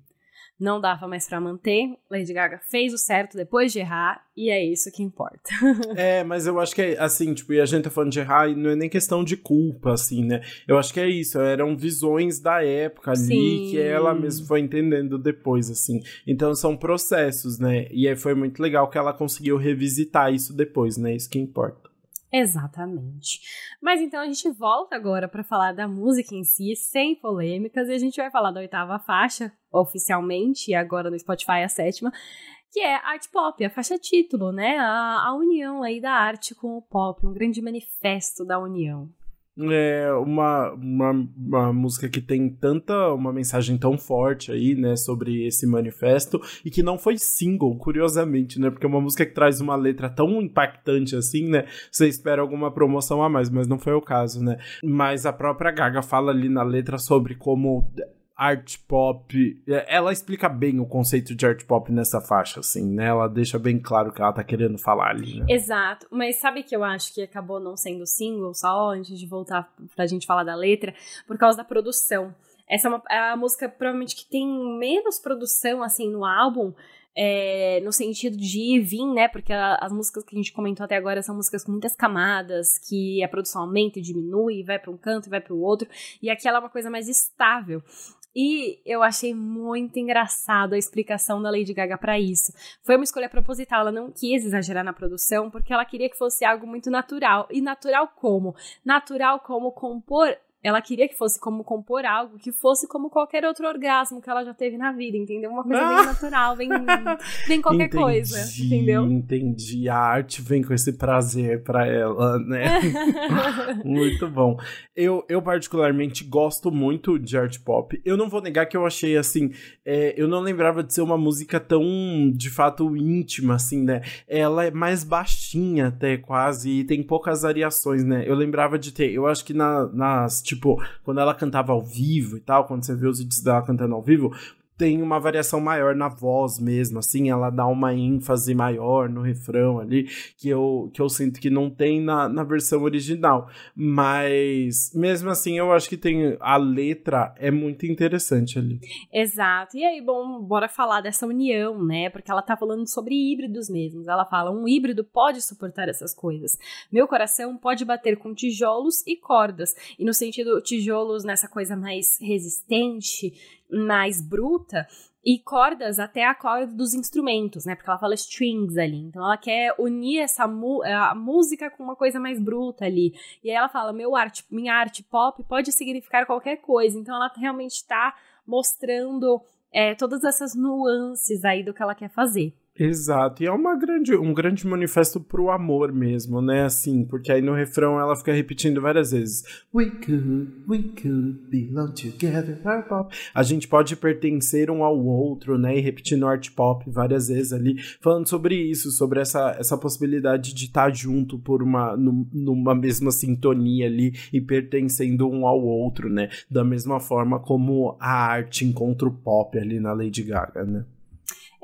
não dava mais para manter. Lady Gaga fez o certo depois de errar e é isso que importa. [laughs] é, mas eu acho que é assim, tipo, e a gente tá falando de errar e não é nem questão de culpa, assim, né? Eu acho que é isso, eram visões da época ali Sim. que ela mesma foi entendendo depois, assim. Então são processos, né? E aí foi muito legal que ela conseguiu revisitar isso depois, né? Isso que importa. Exatamente. Mas então a gente volta agora para falar da música em si, sem polêmicas, e a gente vai falar da oitava faixa, oficialmente, e agora no Spotify a sétima, que é art pop, a faixa título, né? A, a união aí da arte com o pop, um grande manifesto da união. É uma, uma, uma, música que tem tanta, uma mensagem tão forte aí, né, sobre esse manifesto, e que não foi single, curiosamente, né, porque é uma música que traz uma letra tão impactante assim, né, você espera alguma promoção a mais, mas não foi o caso, né, mas a própria Gaga fala ali na letra sobre como art pop. É, ela explica bem o conceito de art pop nessa faixa, assim, né? Ela deixa bem claro o que ela tá querendo falar ali, né? Exato. Mas sabe que eu acho que acabou não sendo single, só antes de voltar pra gente falar da letra, por causa da produção. Essa é, uma, é a música provavelmente que tem menos produção, assim, no álbum, é, no sentido de ir e vir, né? Porque a, as músicas que a gente comentou até agora são músicas com muitas camadas, que a produção aumenta e diminui, vai para um canto e vai para o outro, e aqui ela é uma coisa mais estável. E eu achei muito engraçado a explicação da Lady Gaga para isso. Foi uma escolha proposital, ela não quis exagerar na produção, porque ela queria que fosse algo muito natural. E natural como? Natural como compor ela queria que fosse como compor algo que fosse como qualquer outro orgasmo que ela já teve na vida, entendeu? Uma coisa ah! bem [laughs] natural, bem, bem qualquer entendi, coisa, entendeu? Entendi. A arte vem com esse prazer para ela, né? [laughs] muito bom. Eu, eu particularmente gosto muito de art pop. Eu não vou negar que eu achei assim, é, eu não lembrava de ser uma música tão, de fato, íntima, assim, né? Ela é mais baixinha até, quase, e tem poucas variações, né? Eu lembrava de ter, eu acho que na, nas Tipo, quando ela cantava ao vivo e tal, quando você vê os vídeos dela cantando ao vivo, tem uma variação maior na voz mesmo, assim, ela dá uma ênfase maior no refrão ali, que eu, que eu sinto que não tem na, na versão original. Mas, mesmo assim, eu acho que tem. A letra é muito interessante ali. Exato. E aí, bom, bora falar dessa união, né? Porque ela tá falando sobre híbridos mesmos. Ela fala: um híbrido pode suportar essas coisas. Meu coração pode bater com tijolos e cordas. E no sentido, tijolos nessa coisa mais resistente mais bruta e cordas até a corda dos instrumentos, né? Porque ela fala strings ali. Então ela quer unir essa a música com uma coisa mais bruta ali. E aí ela fala: "Meu arte, minha arte pop pode significar qualquer coisa". Então ela realmente está mostrando é, todas essas nuances aí do que ela quer fazer. Exato, e é uma grande, um grande manifesto pro amor mesmo, né? Assim, porque aí no refrão ela fica repetindo várias vezes: We could, we could belong together. A gente pode pertencer um ao outro, né? E repetindo art pop várias vezes ali, falando sobre isso, sobre essa, essa possibilidade de estar junto por uma, numa mesma sintonia ali e pertencendo um ao outro, né? Da mesma forma como a arte encontra o pop ali na Lady Gaga, né?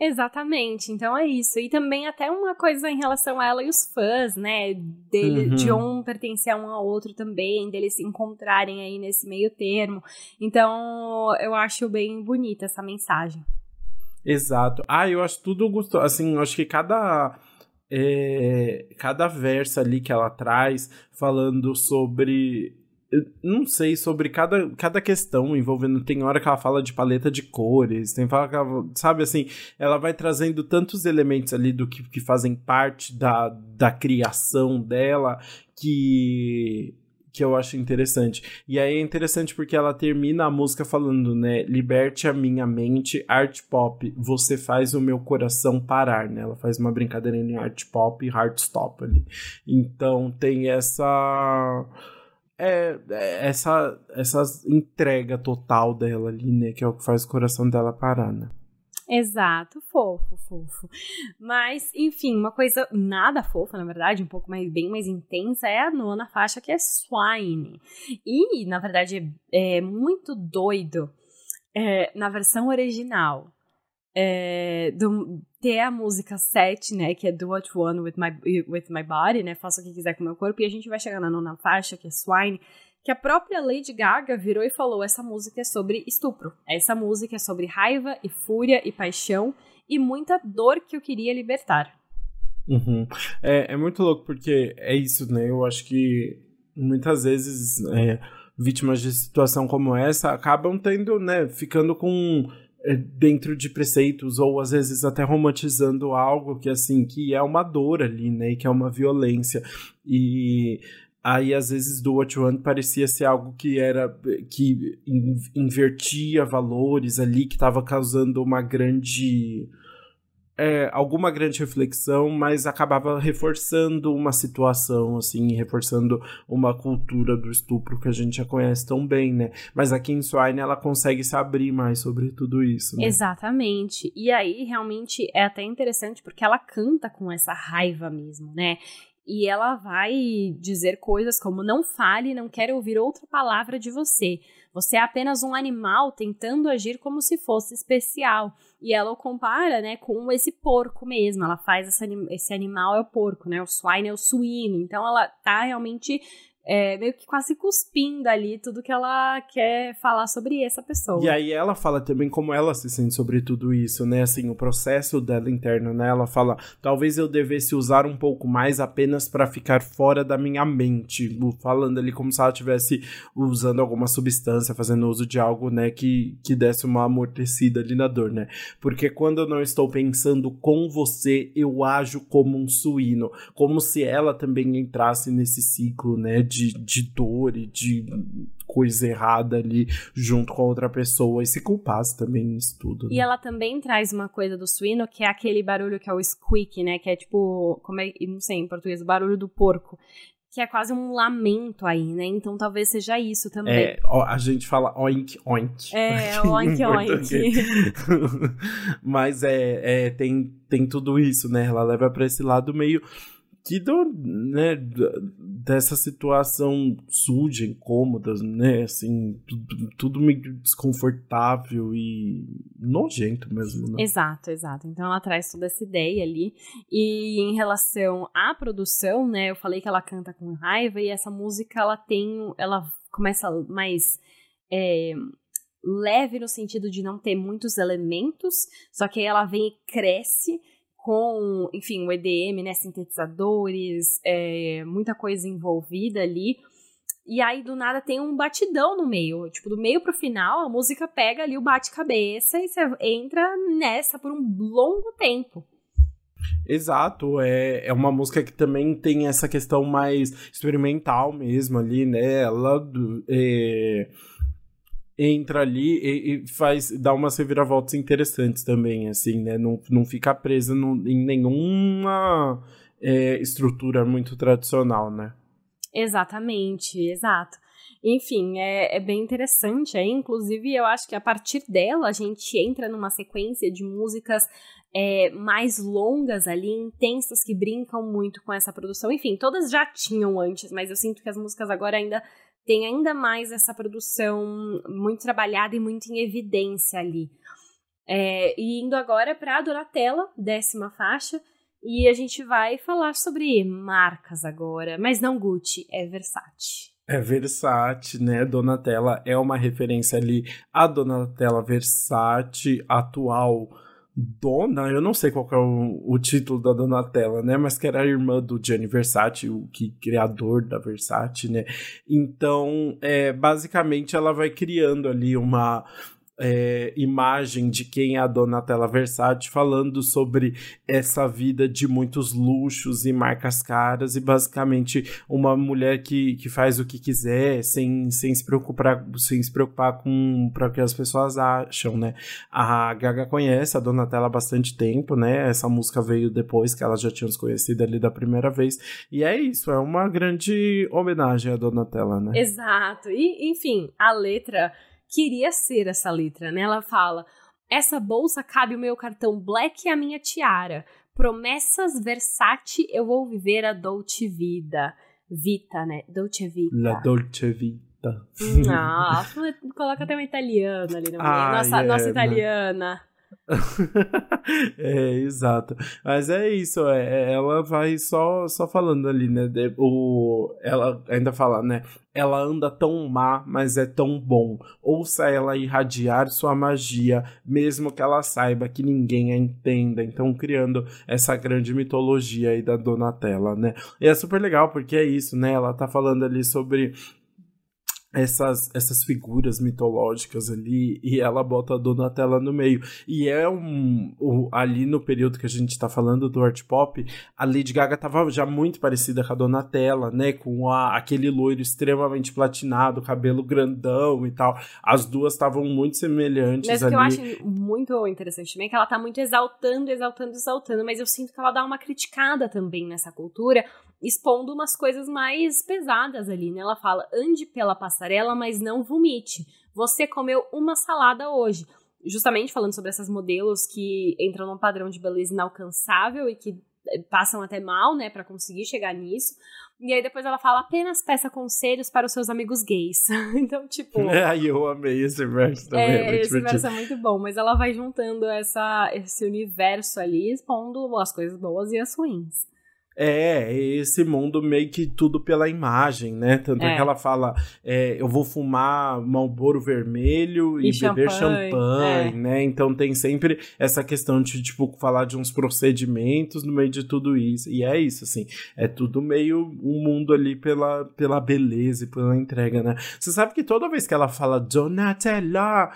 Exatamente, então é isso. E também até uma coisa em relação a ela e os fãs, né? Dele, uhum. De um pertencer a um ao outro também, deles se encontrarem aí nesse meio termo. Então, eu acho bem bonita essa mensagem. Exato. Ah, eu acho tudo gostoso. Assim, eu acho que cada. É, cada verso ali que ela traz falando sobre não sei sobre cada, cada questão envolvendo. Tem hora que ela fala de paleta de cores, tem hora que ela, sabe assim, ela vai trazendo tantos elementos ali do que, que fazem parte da, da criação dela que que eu acho interessante. E aí é interessante porque ela termina a música falando, né? Liberte a minha mente, art pop, você faz o meu coração parar, né? Ela faz uma brincadeira em art pop e heart stop ali. Então tem essa é, é, essa, essa entrega total dela ali, né? Que é o que faz o coração dela parar, né? Exato, fofo, fofo. Mas, enfim, uma coisa nada fofa, na verdade, um pouco mais bem mais intensa, é a nona faixa, que é Swine. E, na verdade, é, é muito doido é, na versão original. É, do, ter a música 7, né, que é Do What You Want With My, with my Body, né, faça o que quiser com o meu corpo, e a gente vai chegar na nona faixa, que é Swine, que a própria Lady Gaga virou e falou, essa música é sobre estupro, essa música é sobre raiva e fúria e paixão e muita dor que eu queria libertar. Uhum. É, é muito louco, porque é isso, né, eu acho que muitas vezes... É, vítimas de situação como essa acabam tendo, né, ficando com dentro de preceitos ou às vezes até romantizando algo que assim que é uma dor ali, né, e que é uma violência. E aí às vezes do What You Want parecia ser algo que era que invertia valores ali que estava causando uma grande é, alguma grande reflexão, mas acabava reforçando uma situação, assim, reforçando uma cultura do estupro que a gente já conhece tão bem, né? Mas aqui em Swine ela consegue se abrir mais sobre tudo isso, né? Exatamente. E aí, realmente, é até interessante porque ela canta com essa raiva mesmo, né? E ela vai dizer coisas como: não fale, não quero ouvir outra palavra de você. Você é apenas um animal tentando agir como se fosse especial. E ela o compara, né, com esse porco mesmo. Ela faz esse, esse animal é o porco, né? O swine é o suíno. Então ela tá realmente é, meio que quase cuspindo ali tudo que ela quer falar sobre essa pessoa. E aí ela fala também como ela se sente sobre tudo isso, né? Assim, o processo dela interno, né? Ela fala, talvez eu devesse usar um pouco mais apenas para ficar fora da minha mente. Falando ali como se ela estivesse usando alguma substância, fazendo uso de algo, né? Que, que desse uma amortecida ali na dor, né? Porque quando eu não estou pensando com você, eu ajo como um suíno. Como se ela também entrasse nesse ciclo, né? de, de dor e de coisa errada ali junto com a outra pessoa e se culpasse também nisso tudo. Né? E ela também traz uma coisa do suíno que é aquele barulho que é o squeak, né? Que é tipo, como é, não sei em português, o barulho do porco que é quase um lamento aí, né? Então talvez seja isso também. É, a gente fala oink oink. É, [laughs] oink oink. [laughs] Mas é, é, tem, tem tudo isso, né? Ela leva para esse lado meio que né, dessa situação suja, incômoda, né, assim, tudo, tudo meio desconfortável e nojento mesmo, né? Exato, exato. Então ela traz toda essa ideia ali. E em relação à produção, né, eu falei que ela canta com raiva e essa música ela tem, ela começa mais é, leve no sentido de não ter muitos elementos, só que aí ela vem e cresce com, enfim, o EDM, né, sintetizadores, é, muita coisa envolvida ali. E aí, do nada, tem um batidão no meio. Tipo, do meio pro final, a música pega ali o bate-cabeça e você entra nessa por um longo tempo. Exato, é, é uma música que também tem essa questão mais experimental mesmo ali, né? Ela é, entra ali e, e, faz dá umas reviravoltas interessantes também, assim, né? Não, não fica presa no, em nenhuma é, estrutura muito tradicional, né? Exatamente, exato. Enfim, é, é bem interessante. É, inclusive, eu acho que a partir dela a gente entra numa sequência de músicas é, mais longas ali, intensas, que brincam muito com essa produção. Enfim, todas já tinham antes, mas eu sinto que as músicas agora ainda tem ainda mais essa produção muito trabalhada e muito em evidência ali. É, e indo agora para a Donatella, décima faixa, e a gente vai falar sobre marcas agora, mas não Gucci, é Versace. É Versace, né? Donatella é uma referência ali a Donatella Versace atual dona, eu não sei qual é o, o, título da Donatella, né? Mas que era a irmã do Gianni Versace, o que criador da Versace, né? Então, é, basicamente, ela vai criando ali uma é, imagem de quem é a Donatella Versace, falando sobre essa vida de muitos luxos e marcas caras, e basicamente uma mulher que, que faz o que quiser, sem, sem, se, preocupar, sem se preocupar com o que as pessoas acham, né? A Gaga conhece a Donatella há bastante tempo, né? Essa música veio depois que ela já tinha se conhecido ali da primeira vez, e é isso, é uma grande homenagem à Donatella, né? Exato, e enfim, a letra queria ser essa letra, né? Ela fala: essa bolsa cabe o meu cartão Black e a minha tiara. Promessas Versace, eu vou viver a Dolce Vida. Vita, né? Dolce Vita. La Dolce Vita. Ah, coloca até uma italiana ali no meio. Nossa, é, nossa italiana. [laughs] é, exato. Mas é isso, é, é, ela vai só, só falando ali, né? De, o, ela ainda fala, né? Ela anda tão má, mas é tão bom. Ouça ela irradiar sua magia, mesmo que ela saiba que ninguém a entenda. Então, criando essa grande mitologia aí da Donatella, né? E é super legal porque é isso, né? Ela tá falando ali sobre essas, essas figuras mitológicas ali e ela bota a Donatella no meio. E é um. um ali no período que a gente tá falando do art pop, a Lady Gaga tava já muito parecida com a Donatella, né? Com a, aquele loiro extremamente platinado, cabelo grandão e tal. As duas estavam muito semelhantes mas ali. Mas o que eu acho muito interessante também é que ela tá muito exaltando, exaltando, exaltando, mas eu sinto que ela dá uma criticada também nessa cultura, expondo umas coisas mais pesadas ali, né? Ela fala: ande pela passarela, mas não vomite. Você comeu uma salada hoje. Justamente falando sobre essas modelos que entram num padrão de beleza inalcançável e que eh, passam até mal, né, para conseguir chegar nisso. E aí depois ela fala apenas peça conselhos para os seus amigos gays. [laughs] então, tipo. [laughs] É, eu amei esse verso também. É, é esse verso é muito bom, mas ela vai juntando essa, esse universo ali, expondo as coisas boas e as ruins. É, esse mundo meio que tudo pela imagem, né? Tanto é, que ela fala: é, eu vou fumar Malboro vermelho e, e beber champanhe, champanhe é. né? Então tem sempre essa questão de, tipo, falar de uns procedimentos no meio de tudo isso. E é isso, assim. É tudo meio um mundo ali pela, pela beleza e pela entrega, né? Você sabe que toda vez que ela fala Donatella,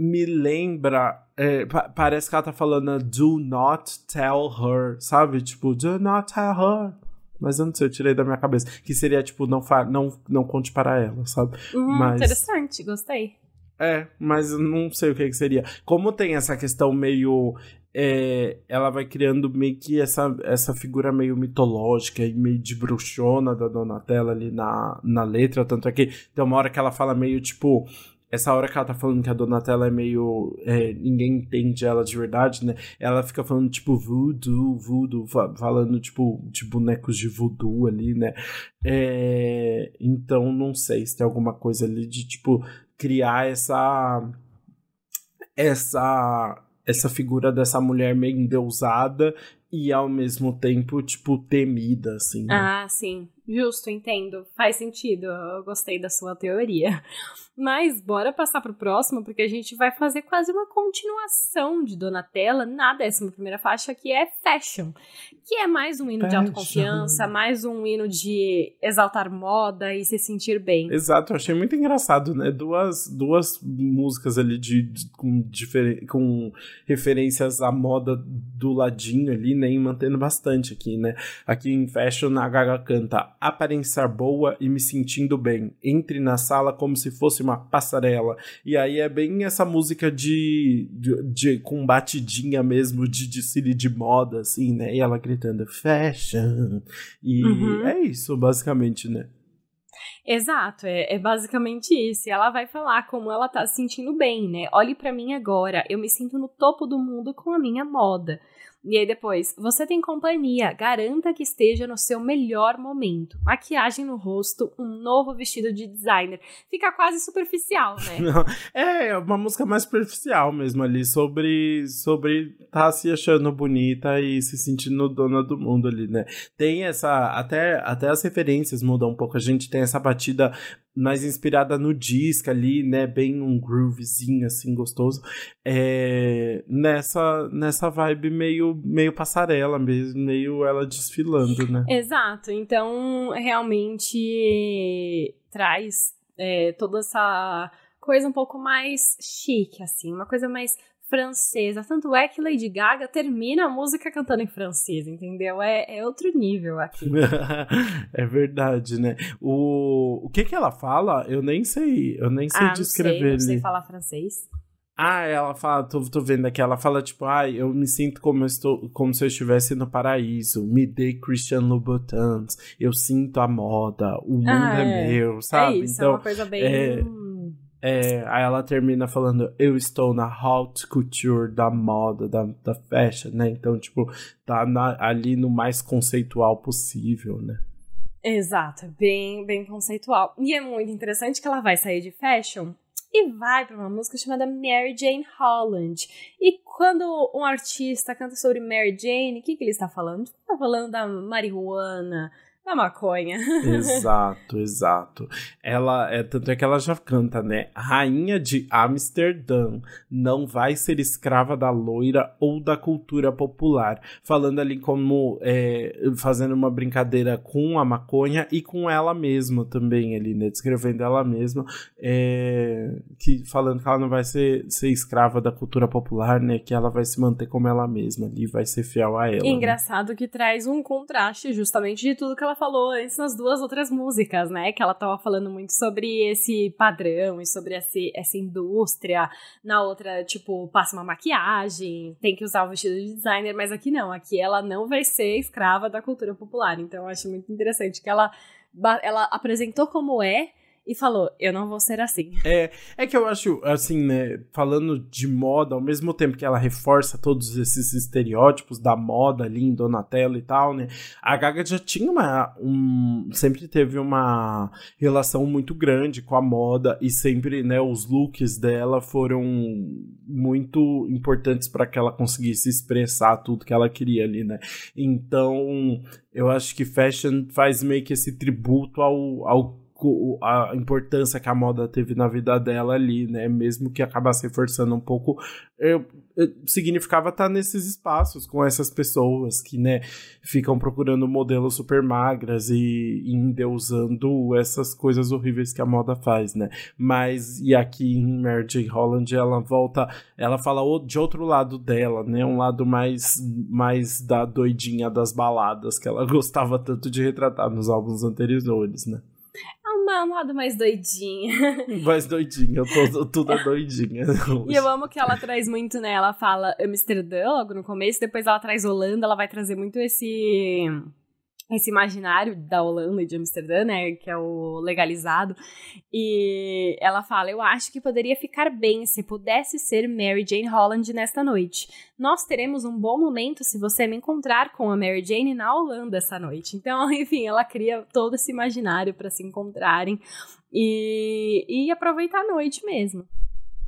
me lembra. É, pa parece que ela tá falando do not tell her, sabe? Tipo, do not tell her. Mas eu não sei, eu tirei da minha cabeça. Que seria, tipo, não, não, não conte para ela, sabe? Hum, mas... Interessante, gostei. É, mas eu não sei o que, que seria. Como tem essa questão meio. É, ela vai criando meio que essa, essa figura meio mitológica e meio de bruxona da Donatella ali na, na letra. Tanto é que tem uma hora que ela fala meio tipo essa hora que ela tá falando que a Donatella é meio. É, ninguém entende ela de verdade, né? Ela fica falando, tipo, voodoo, voodoo, falando, tipo, de bonecos de voodoo ali, né? É, então, não sei se tem alguma coisa ali de, tipo, criar essa. Essa. Essa figura dessa mulher meio endeusada e ao mesmo tempo, tipo, temida, assim. Né? Ah, sim. Justo, entendo. Faz sentido. Eu gostei da sua teoria. Mas bora passar pro próximo, porque a gente vai fazer quase uma continuação de Donatella na 11 primeira faixa, que é Fashion. Que é mais um hino Fashion. de autoconfiança, mais um hino de exaltar moda e se sentir bem. Exato, eu achei muito engraçado, né? Duas, duas músicas ali de, de com, com referências à moda do ladinho ali, né? E mantendo bastante aqui, né? Aqui em Fashion, a Gaga canta aparência boa e me sentindo bem. Entre na sala como se fosse uma passarela. E aí é bem essa música de, de, de com batidinha mesmo de desfile de moda, assim, né? E ela gritando fashion. E uhum. é isso, basicamente, né? Exato, é, é, basicamente isso. E ela vai falar como ela tá se sentindo bem, né? Olhe para mim agora, eu me sinto no topo do mundo com a minha moda. E aí depois, você tem companhia, garanta que esteja no seu melhor momento. Maquiagem no rosto, um novo vestido de designer. Fica quase superficial, né? [laughs] é, é uma música mais superficial mesmo ali, sobre sobre tá se achando bonita e se sentindo dona do mundo ali, né? Tem essa, até, até as referências mudam um pouco, a gente tem essa batida mais inspirada no disco ali, né? Bem um groovezinho assim gostoso. É, nessa nessa vibe meio meio passarela mesmo, meio ela desfilando, né? Exato. Então, realmente traz é, toda essa coisa um pouco mais chique assim, uma coisa mais francesa. Tanto é que Lady Gaga termina a música cantando em francês, entendeu? É, é outro nível aqui. [laughs] é verdade, né? O, o que que ela fala? Eu nem sei, eu nem sei ah, descrever. Não sei, não sei falar francês. Ah, ela fala, tô, tô vendo aqui, ela fala tipo, ai, eu me sinto como eu estou, como se eu estivesse no paraíso. Me dê Christian Louboutins, eu sinto a moda, o mundo ah, é, é, meu, sabe? É isso, então, é uma coisa bem é, é, aí ela termina falando, eu estou na haute couture da moda, da, da fashion, né? Então, tipo, tá na, ali no mais conceitual possível, né? Exato, bem, bem conceitual. E é muito interessante que ela vai sair de fashion e vai para uma música chamada Mary Jane Holland. E quando um artista canta sobre Mary Jane, o que, que ele está falando? Está falando da marihuana, a maconha. [laughs] exato, exato. Ela é tanto é que ela já canta, né? Rainha de Amsterdã não vai ser escrava da loira ou da cultura popular, falando ali como é, fazendo uma brincadeira com a maconha e com ela mesma também ali, né? Descrevendo ela mesma, é, que falando que ela não vai ser, ser escrava da cultura popular, né? Que ela vai se manter como ela mesma ali, vai ser fiel a ela. E né? engraçado né? que traz um contraste justamente de tudo que ela falou antes nas duas outras músicas, né? Que ela tava falando muito sobre esse padrão e sobre esse, essa indústria. Na outra, tipo, passa uma maquiagem, tem que usar o vestido de designer, mas aqui não. Aqui ela não vai ser escrava da cultura popular. Então eu acho muito interessante que ela, ela apresentou como é e falou: Eu não vou ser assim. [laughs] É, é que eu acho, assim, né, falando de moda, ao mesmo tempo que ela reforça todos esses estereótipos da moda ali em Donatello e tal, né, a Gaga já tinha uma. Um, sempre teve uma relação muito grande com a moda e sempre, né, os looks dela foram muito importantes para que ela conseguisse expressar tudo que ela queria ali, né. Então, eu acho que Fashion faz meio que esse tributo ao, ao a importância que a moda teve na vida dela ali, né? Mesmo que acabasse reforçando um pouco, eu, eu, significava estar nesses espaços com essas pessoas que, né, ficam procurando modelos super magras e, e endeusando essas coisas horríveis que a moda faz, né? Mas, e aqui em Mary J. Holland, ela volta, ela fala de outro lado dela, né? Um lado mais, mais da doidinha das baladas que ela [laughs] gostava tanto de retratar nos álbuns anteriores, né? Uma, um lado mais doidinha. [laughs] Mais doidinha, eu tô tudo é doidinha. e eu amo que ela traz muito, né? Ela fala Amsterdã logo no começo, depois ela traz Holanda, ela vai trazer muito esse esse imaginário da Holanda e de Amsterdã, né, que é o legalizado, e ela fala: Eu acho que poderia ficar bem se pudesse ser Mary Jane Holland nesta noite. Nós teremos um bom momento se você me encontrar com a Mary Jane na Holanda essa noite. Então, [laughs] enfim, ela cria todo esse imaginário para se encontrarem e, e aproveitar a noite mesmo.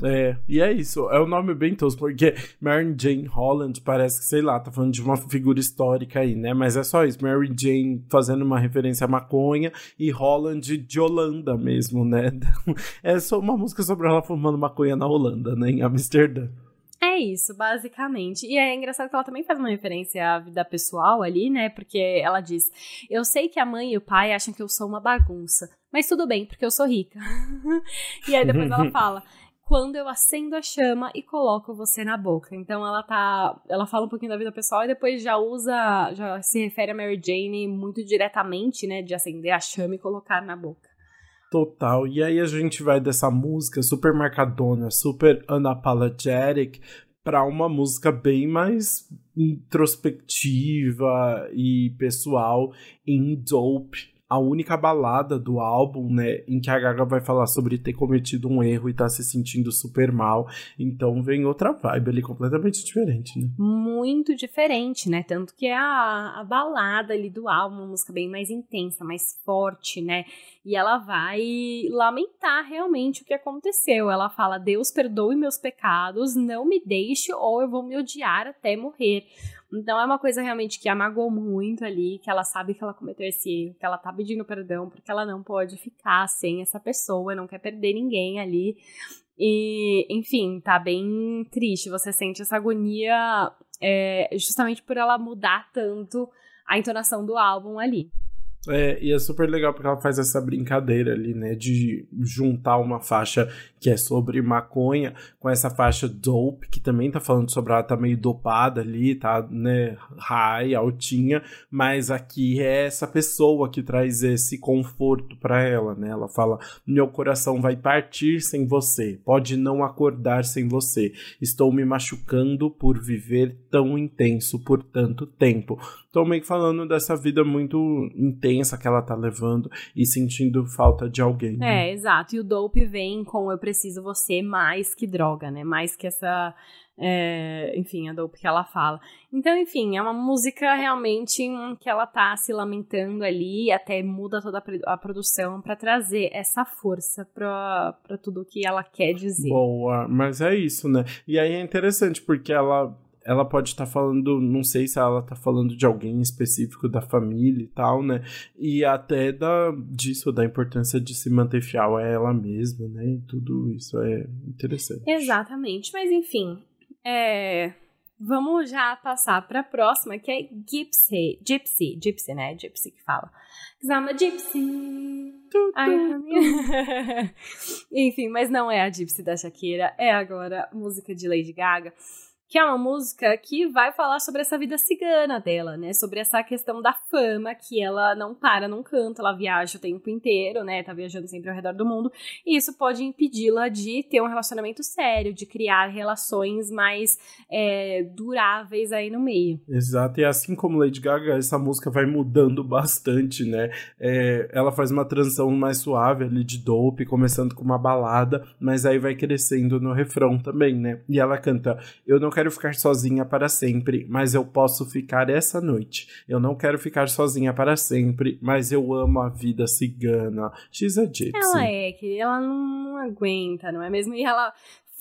É, e é isso. É um nome bem tosco, porque Mary Jane Holland parece que, sei lá, tá falando de uma figura histórica aí, né? Mas é só isso. Mary Jane fazendo uma referência à maconha e Holland de Holanda mesmo, né? [laughs] É só uma música sobre ela fumando maconha na Holanda, né? Em Amsterdã. É isso, basicamente. E é engraçado que ela também faz uma referência à vida pessoal ali, né? Porque ela diz: Eu sei que a mãe e o pai acham que eu sou uma bagunça, mas tudo bem, porque eu sou rica. [laughs] e aí depois ela [laughs] fala: quando eu acendo a chama e coloco você na boca. Então ela tá. Ela fala um pouquinho da vida pessoal e depois já usa. Já se refere a Mary Jane muito diretamente, né? De acender a chama e colocar na boca. Total. E aí a gente vai dessa música super marcadona, super unapologetic, para uma música bem mais introspectiva e pessoal em Dope, a única balada do álbum, né, em que a Gaga vai falar sobre ter cometido um erro e tá se sentindo super mal. Então vem outra vibe ali completamente diferente, né? Muito diferente, né? Tanto que é a, a balada ali do álbum, uma música bem mais intensa, mais forte, né? E ela vai lamentar realmente o que aconteceu. Ela fala: Deus perdoe meus pecados, não me deixe ou eu vou me odiar até morrer. Então é uma coisa realmente que amagou muito ali, que ela sabe que ela cometeu esse erro, que ela tá pedindo perdão, porque ela não pode ficar sem essa pessoa, não quer perder ninguém ali. E, enfim, tá bem triste. Você sente essa agonia é, justamente por ela mudar tanto a entonação do álbum ali. É, e é super legal porque ela faz essa brincadeira ali, né? De juntar uma faixa que é sobre maconha com essa faixa dope, que também tá falando sobre ela tá meio dopada ali, tá, né? High, altinha, mas aqui é essa pessoa que traz esse conforto para ela, né? Ela fala: Meu coração vai partir sem você, pode não acordar sem você. Estou me machucando por viver tão intenso por tanto tempo. Tô meio que falando dessa vida muito intensa que ela tá levando e sentindo falta de alguém. Né? É, exato. E o dope vem com eu preciso você mais que droga, né? Mais que essa. É, enfim, a dope que ela fala. Então, enfim, é uma música realmente que ela tá se lamentando ali, até muda toda a produção para trazer essa força pra, pra tudo que ela quer dizer. Boa, mas é isso, né? E aí é interessante porque ela ela pode estar tá falando, não sei se ela tá falando de alguém específico da família e tal, né? E até da, disso, da importância de se manter fiel a ela mesma, né? E tudo isso é interessante. Exatamente, mas enfim, é, vamos já passar para a próxima, que é Gypsy. Gypsy, Gypsy, né? Gypsy que fala. Cause I'm a Gypsy. [laughs] Enfim, mas não é a Gypsy da Shakira, é agora música de Lady Gaga que é uma música que vai falar sobre essa vida cigana dela, né? Sobre essa questão da fama, que ela não para num canto, ela viaja o tempo inteiro, né? Tá viajando sempre ao redor do mundo, e isso pode impedi-la de ter um relacionamento sério, de criar relações mais é, duráveis aí no meio. Exato, e assim como Lady Gaga, essa música vai mudando [laughs] bastante, né? É, ela faz uma transição mais suave ali de dope, começando com uma balada, mas aí vai crescendo no refrão também, né? E ela canta: Eu não quero quero ficar sozinha para sempre, mas eu posso ficar essa noite. Eu não quero ficar sozinha para sempre, mas eu amo a vida cigana. She's a gypsy. Ela é, que ela não aguenta, não é mesmo? E ela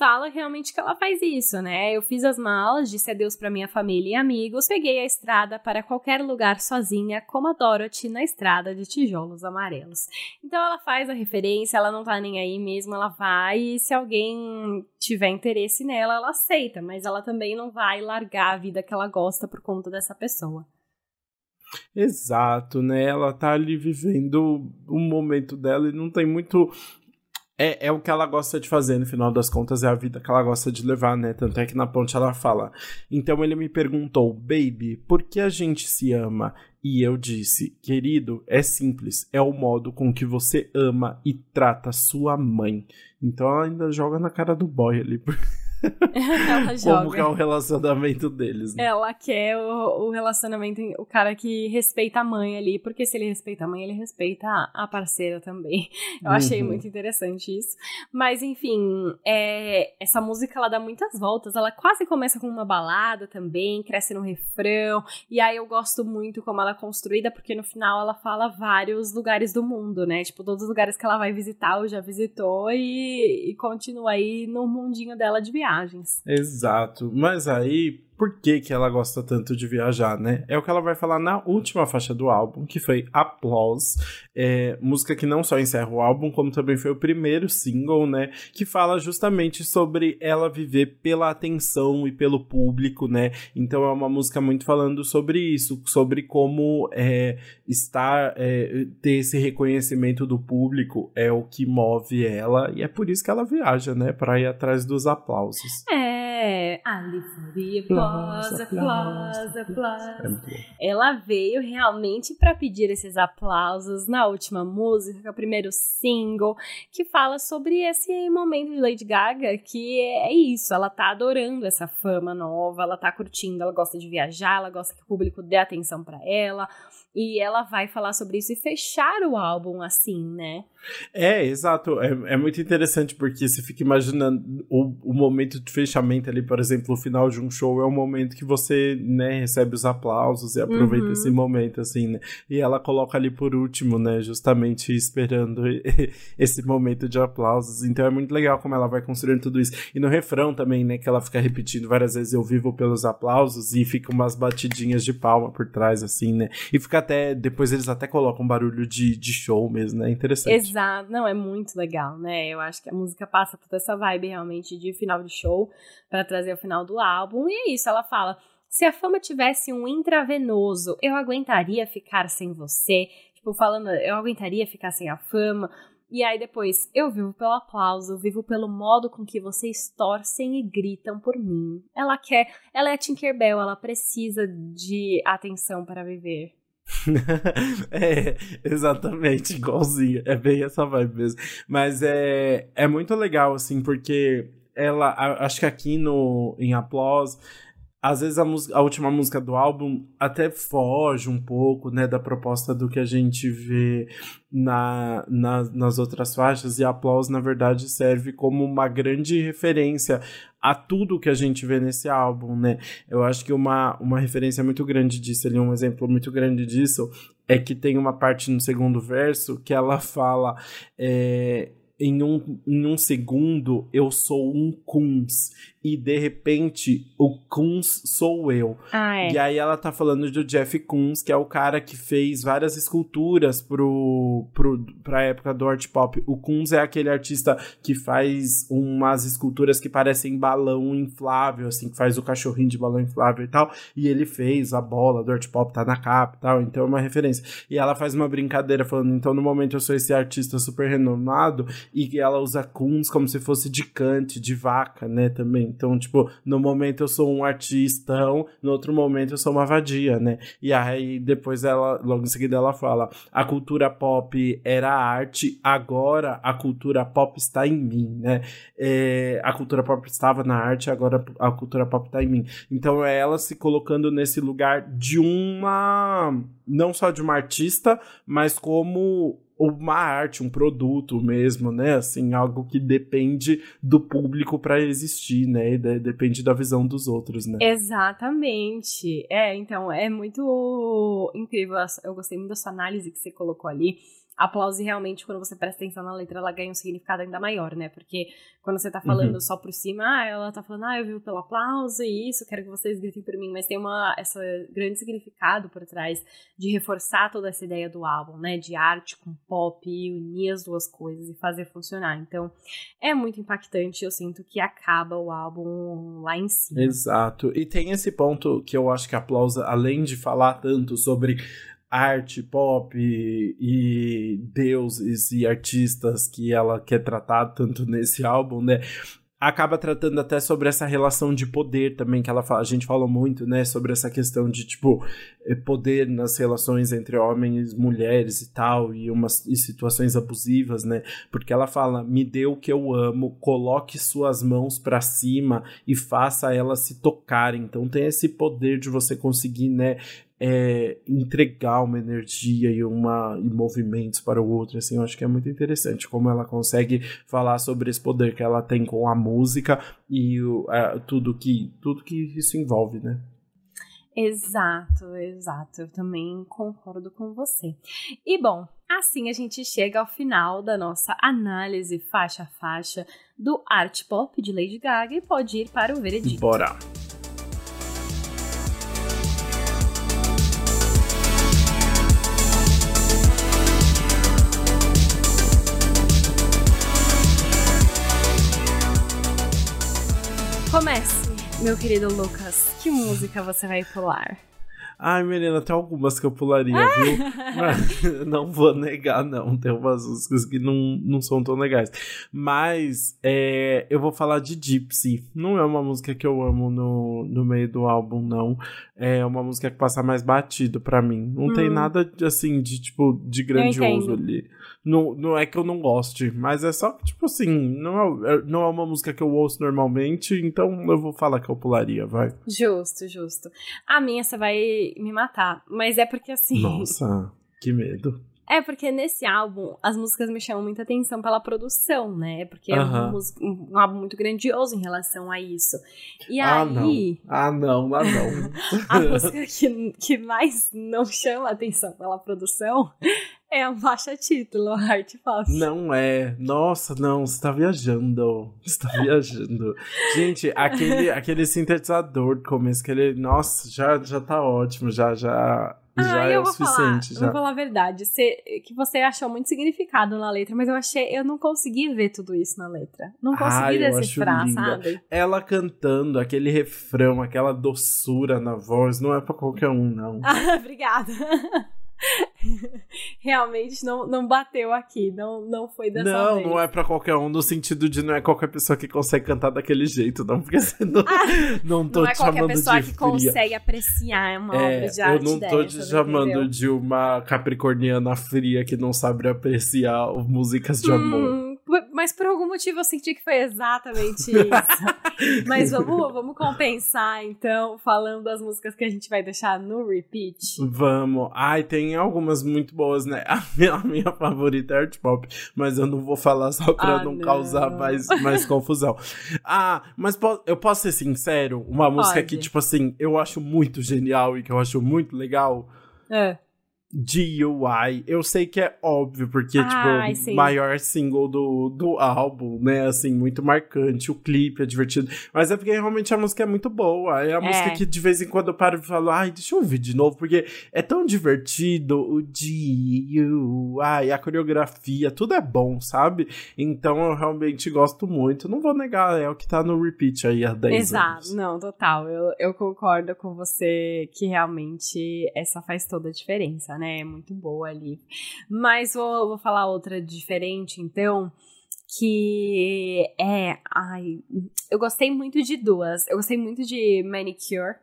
fala realmente que ela faz isso, né? Eu fiz as malas, disse adeus para minha família e amigos, peguei a estrada para qualquer lugar sozinha, como a Dorothy na estrada de tijolos amarelos. Então ela faz a referência, ela não tá nem aí mesmo, ela vai e se alguém tiver interesse nela, ela aceita, mas ela também não vai largar a vida que ela gosta por conta dessa pessoa. Exato, né? Ela tá ali vivendo um momento dela e não tem muito é, é o que ela gosta de fazer, no final das contas, é a vida que ela gosta de levar, né? Tanto é que na ponte ela fala. Então ele me perguntou, baby, por que a gente se ama? E eu disse, querido, é simples, é o modo com que você ama e trata sua mãe. Então ela ainda joga na cara do boy ali. [laughs] [laughs] ela joga. Como que é o relacionamento deles. Né? Ela quer o, o, relacionamento, o cara que respeita a mãe ali, porque se ele respeita a mãe, ele respeita a, a parceira também. [laughs] Eu uhum. achei muito interessante isso. Mas, enfim, é, essa música ela dá muitas voltas. Ela quase começa com uma balada também, cresce no refrão. E aí eu gosto muito como ela é construída, porque no final ela fala vários lugares do mundo, né? Tipo, todos os lugares que ela vai visitar ou já visitou e, e continua aí no mundinho dela de viagem viagens. Exato. Mas aí, por que, que ela gosta tanto de viajar, né? É o que ela vai falar na última faixa do álbum, que foi Applause, é, música que não só encerra o álbum, como também foi o primeiro single, né? Que fala justamente sobre ela viver pela atenção e pelo público, né? Então é uma música muito falando sobre isso, sobre como é, estar, é, ter esse reconhecimento do público é o que move ela, e é por isso que ela viaja, né? Pra ir atrás dos aplausos. É, ali foi aplausos, aplausos, aplausos. Ela veio realmente para pedir esses aplausos na última música, o primeiro single, que fala sobre esse momento de Lady Gaga, que é isso, ela tá adorando essa fama nova, ela tá curtindo, ela gosta de viajar, ela gosta que o público dê atenção para ela. E ela vai falar sobre isso e fechar o álbum assim, né? É, exato. É, é muito interessante porque você fica imaginando o, o momento de fechamento ali, por exemplo, o final de um show é o momento que você, né, recebe os aplausos e aproveita uhum. esse momento, assim, né? E ela coloca ali por último, né, justamente esperando [laughs] esse momento de aplausos. Então é muito legal como ela vai construindo tudo isso. E no refrão também, né, que ela fica repetindo várias vezes, eu vivo pelos aplausos e fica umas batidinhas de palma por trás, assim, né? E fica até, depois eles até colocam barulho de, de show mesmo, né? Interessante. Exato, não, é muito legal, né? Eu acho que a música passa toda essa vibe realmente de final de show para trazer o final do álbum. E é isso, ela fala. Se a fama tivesse um intravenoso, eu aguentaria ficar sem você. Tipo, falando, eu aguentaria ficar sem a fama. E aí depois, eu vivo pelo aplauso, vivo pelo modo com que vocês torcem e gritam por mim. Ela quer, ela é Tinkerbell, ela precisa de atenção para viver. [laughs] é, exatamente, igualzinho. É bem essa vibe mesmo. Mas é, é muito legal, assim, porque ela. Acho que aqui no, em Applause às vezes a, música, a, última música do álbum até foge um pouco, né, da proposta do que a gente vê na, na, nas outras faixas, e Applause, na verdade, serve como uma grande referência a tudo que a gente vê nesse álbum, né? Eu acho que uma, uma referência muito grande disso, ali, um exemplo muito grande disso, é que tem uma parte no segundo verso que ela fala. É, em um, em um segundo eu sou um Kunz e de repente o Kunz sou eu. Ah, é. E aí ela tá falando do Jeff Koons, que é o cara que fez várias esculturas pro, pro, pra época do art pop. O Koons é aquele artista que faz umas esculturas que parecem balão inflável, assim, que faz o cachorrinho de balão inflável e tal. E ele fez a bola do art pop, tá na capa e tal, então é uma referência. E ela faz uma brincadeira falando, então no momento eu sou esse artista super renomado e ela usa Koons como se fosse de cante, de vaca, né, também. Então, tipo, no momento eu sou um artistão, no outro momento eu sou uma vadia, né? E aí depois ela, logo em seguida ela fala: a cultura pop era arte, agora a cultura pop está em mim, né? É, a cultura pop estava na arte, agora a cultura pop está em mim. Então é ela se colocando nesse lugar de uma. não só de uma artista, mas como uma arte, um produto mesmo, né? Assim, algo que depende do público para existir, né? De depende da visão dos outros, né? Exatamente. É, então, é muito incrível. Eu gostei muito da sua análise que você colocou ali aplauso realmente, quando você presta atenção na letra, ela ganha um significado ainda maior, né? Porque quando você tá falando uhum. só por cima, ah, ela tá falando, ah, eu vivo pelo aplauso e isso, quero que vocês gritem por mim, mas tem uma, essa grande significado por trás de reforçar toda essa ideia do álbum, né? De arte com pop, unir as duas coisas e fazer funcionar. Então, é muito impactante, eu sinto que acaba o álbum lá em cima. Exato. E tem esse ponto que eu acho que aplausa, além de falar tanto sobre arte pop e deuses e artistas que ela quer tratar tanto nesse [laughs] álbum, né? acaba tratando até sobre essa relação de poder também que ela fala, a gente fala muito, né, sobre essa questão de tipo eh, poder nas relações entre homens e mulheres e tal e umas e situações abusivas, né? Porque ela fala: "Me dê o que eu amo, coloque suas mãos para cima e faça elas se tocarem". Então tem esse poder de você conseguir, né, é, entregar uma energia e, uma, e movimentos para o outro, assim, eu acho que é muito interessante como ela consegue falar sobre esse poder que ela tem com a música e o, é, tudo, que, tudo que isso envolve, né? Exato, exato. Eu também concordo com você. E bom, assim a gente chega ao final da nossa análise faixa a faixa do art pop de Lady Gaga e pode ir para o veredito. Bora! Comece, meu querido Lucas. Que música você vai pular? Ai, menina, tem algumas que eu pularia, viu? Mas [laughs] não vou negar, não. Tem umas músicas que não, não são tão legais. Mas é, eu vou falar de Gypsy. Não é uma música que eu amo no, no meio do álbum, não. É uma música que passa mais batido para mim. Não hum. tem nada, assim, de, tipo, de grandioso ali. Não, não é que eu não goste, mas é só, tipo assim, não é, é, não é uma música que eu ouço normalmente, então eu vou falar que eu pularia, vai. Justo, justo. A minha você vai me matar, mas é porque assim. Nossa, que medo. É, porque nesse álbum as músicas me chamam muita atenção pela produção, né? Porque é um, um, álbum muito grandioso em relação a isso. E ah, aí. Não. Ah, não, ah, não. [laughs] a música que, que mais não chama atenção pela produção é a faixa título, Heart Pop. Não é. Nossa, não, você tá viajando. Você tá viajando. Gente, aquele, aquele sintetizador do começo, que ele. Nossa, já, já tá ótimo, já, já ah, já é o suficiente. Falar, já. Vou falar a verdade. Você, que você achou muito significado na letra, mas eu achei. Eu não consegui ver tudo isso na letra. Não consegui ah, decifrar, sabe? Ela cantando, aquele refrão, aquela doçura na voz, não é pra qualquer um, não. [laughs] Ah, obrigada. [laughs] Realmente não, não bateu aqui, não, não foi dessa não, vez. Não, não é pra qualquer um, no sentido de não é qualquer pessoa que consegue cantar daquele jeito, não, porque você não, ah, não tô não é te chamando de Não é qualquer pessoa que consegue apreciar uma é, obra de arte Eu não tô te chamando entendeu? de uma capricorniana fria que não sabe apreciar músicas de hum, amor mas por algum motivo eu senti que foi exatamente [laughs] isso. mas vamos, vamos compensar, então, falando das músicas que a gente vai deixar no repeat. Vamos. Ai, tem algumas muito boas, né? A minha, a minha favorita é art pop, mas eu não vou falar só pra ah, não, não, causar mais, mais confusão. Ah, mas po eu posso ser sincero? Uma música Pode. que, tipo assim, eu acho muito genial e que eu acho muito legal. É. DUI. Eu sei que é óbvio, porque, Ai, tipo, o maior single do, do álbum, né? Assim, muito marcante. O clipe é divertido. Mas é porque realmente a música é muito boa. É a é. música que de vez em quando eu paro e falo, ai, deixa eu ouvir de novo, porque é tão divertido. O DUI, a coreografia, tudo é bom, sabe? Então eu realmente gosto muito. Não vou negar, é o que tá no repeat aí há 10 Exato. anos. Exato, não, total. Eu, eu concordo com você que realmente essa faz toda a diferença, né? É muito boa ali. Mas vou, vou falar outra diferente, então, que é. Ai, eu gostei muito de duas. Eu gostei muito de Manicure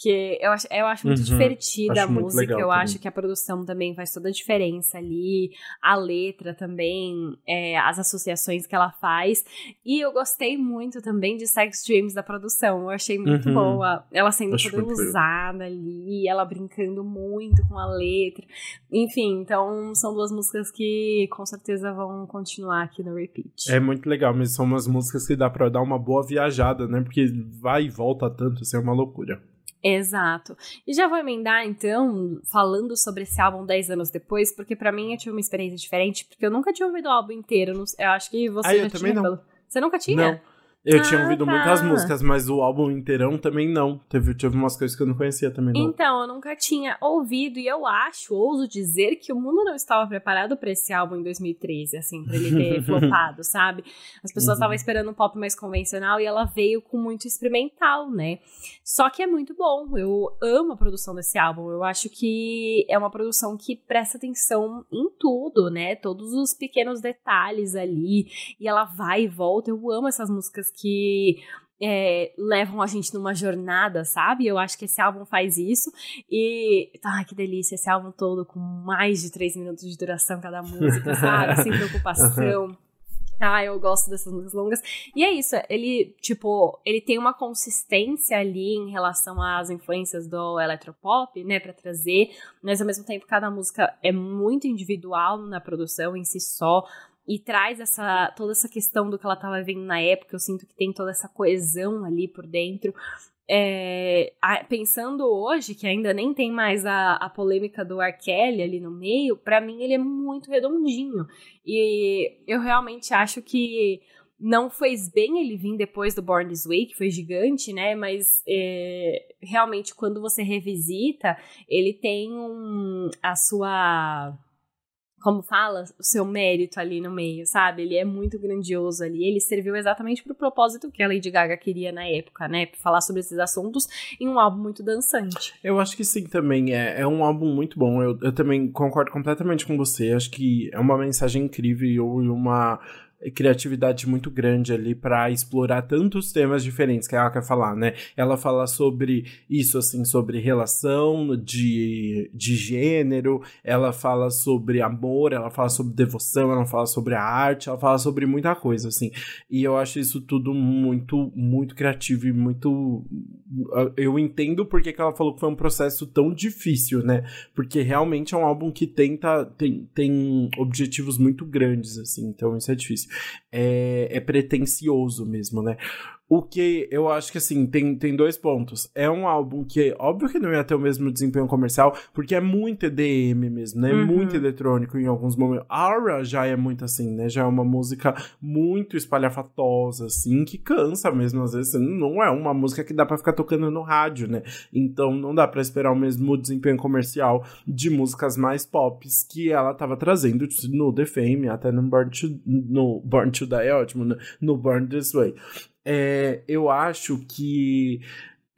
que eu acho, eu acho muito uhum, divertida acho a música, eu também. acho que a produção também faz toda a diferença ali, a letra também, é, as associações que ela faz. E eu gostei muito também de Sex Dreams da produção, eu achei muito uhum. boa. Ela sendo acho toda usada ali, ela brincando muito com a letra. Enfim, então são duas músicas que com certeza vão continuar aqui no repeat. É muito legal, mas são umas músicas que dá pra dar uma boa viajada, né? Porque vai e volta tanto, isso é uma loucura. Exato. E já vou emendar, então, falando sobre esse álbum 10 anos depois, porque para mim eu tive uma experiência diferente, porque eu nunca tinha ouvido o álbum inteiro. Eu acho que você ah, já eu tinha. Não. Você nunca tinha? Não. Eu ah, tinha ouvido tá. muitas músicas, mas o álbum inteirão também não. Teve, teve umas coisas que eu não conhecia também, não. Então, eu nunca tinha ouvido, e eu acho, ouso dizer, que o mundo não estava preparado para esse álbum em 2013, assim, pra ele ter [laughs] flopado, sabe? As pessoas estavam uhum. esperando um pop mais convencional e ela veio com muito experimental, né? Só que é muito bom. Eu amo a produção desse álbum. Eu acho que é uma produção que presta atenção em tudo, né? Todos os pequenos detalhes ali. E ela vai e volta. Eu amo essas músicas que é, levam a gente numa jornada, sabe? Eu acho que esse álbum faz isso. E. Ai, que delícia! Esse álbum todo com mais de três minutos de duração cada música, sabe? Sem [laughs] preocupação. Ah, eu gosto dessas músicas longas. E é isso, ele, tipo, ele tem uma consistência ali em relação às influências do eletropop, né, para trazer, mas ao mesmo tempo cada música é muito individual na produção em si só e traz essa toda essa questão do que ela estava vendo na época. Eu sinto que tem toda essa coesão ali por dentro. É, a, pensando hoje, que ainda nem tem mais a, a polêmica do R. Kelly ali no meio, para mim ele é muito redondinho. E eu realmente acho que não fez bem ele vir depois do Born This Way, que foi gigante, né? Mas é, realmente, quando você revisita, ele tem um, a sua como fala, o seu mérito ali no meio, sabe? Ele é muito grandioso ali. Ele serviu exatamente pro propósito que a Lady Gaga queria na época, né? Falar sobre esses assuntos em um álbum muito dançante. Eu acho que sim também. É, é um álbum muito bom. Eu, eu também concordo completamente com você. Acho que é uma mensagem incrível e uma criatividade muito grande ali para explorar tantos temas diferentes que ela quer falar, né? Ela fala sobre isso, assim, sobre relação de, de gênero, ela fala sobre amor, ela fala sobre devoção, ela fala sobre a arte, ela fala sobre muita coisa, assim. E eu acho isso tudo muito, muito criativo e muito. Eu entendo porque que ela falou que foi um processo tão difícil, né? Porque realmente é um álbum que tenta, tem, tem objetivos muito grandes, assim, então isso é difícil é, é pretencioso mesmo, né? O que eu acho que assim, tem, tem dois pontos. É um álbum que, óbvio que não ia ter o mesmo desempenho comercial, porque é muito EDM mesmo, né? Uhum. Muito eletrônico em alguns momentos. Aura já é muito assim, né? Já é uma música muito espalhafatosa, assim, que cansa mesmo. Às vezes não é uma música que dá para ficar tocando no rádio, né? Então não dá para esperar o mesmo desempenho comercial de músicas mais pop que ela tava trazendo no The Fame, até no Born to, no Born to Die, é ótimo, no, no Born This Way é, eu acho que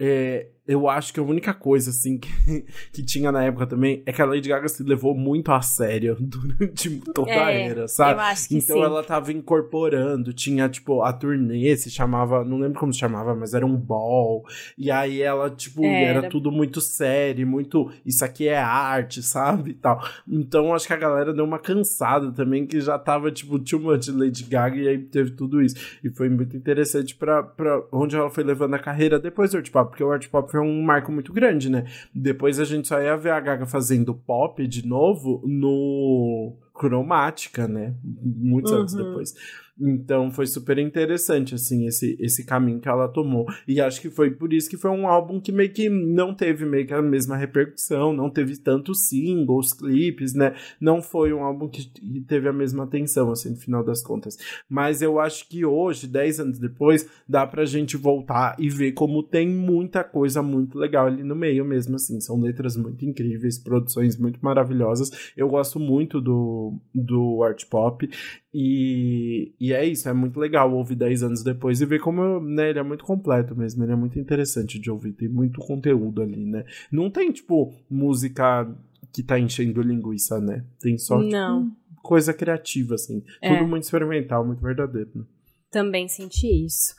é, eu acho que a única coisa, assim, [laughs] que, que tinha na época também é que a Lady Gaga se levou muito a sério [laughs] durante toda é, a era, sabe? Eu acho que então sim. ela tava incorporando, tinha, tipo, a turnê se chamava, não lembro como se chamava, mas era um ball. E aí ela, tipo, é, era, era tudo muito sério, muito. Isso aqui é arte, [laughs] sabe? E tal. Então acho que a galera deu uma cansada também, que já tava, tipo, too much Lady Gaga, e aí teve tudo isso. E foi muito interessante pra, pra onde ela foi levando a carreira depois do Art Pop, porque o Art Pop foi um marco muito grande, né? Depois a gente só ia ver a Gaga fazendo pop de novo no Cromática, né? Muitos uhum. anos depois. Então foi super interessante, assim, esse, esse caminho que ela tomou. E acho que foi por isso que foi um álbum que meio que não teve meio que a mesma repercussão, não teve tantos singles, clipes, né? Não foi um álbum que teve a mesma atenção, assim, no final das contas. Mas eu acho que hoje, 10 anos depois, dá pra gente voltar e ver como tem muita coisa muito legal ali no meio mesmo, assim. São letras muito incríveis, produções muito maravilhosas. Eu gosto muito do, do art pop. E, e é isso, é muito legal ouvir 10 anos depois e ver como né, ele é muito completo mesmo, ele é muito interessante de ouvir, tem muito conteúdo ali, né? Não tem, tipo, música que tá enchendo linguiça, né? Tem só, Não. tipo, coisa criativa, assim. É. Tudo muito experimental, muito verdadeiro. Né? Também senti isso.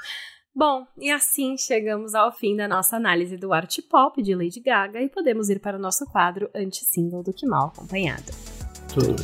Bom, e assim chegamos ao fim da nossa análise do art pop de Lady Gaga e podemos ir para o nosso quadro anti-single do Que Mal Acompanhado. Tudo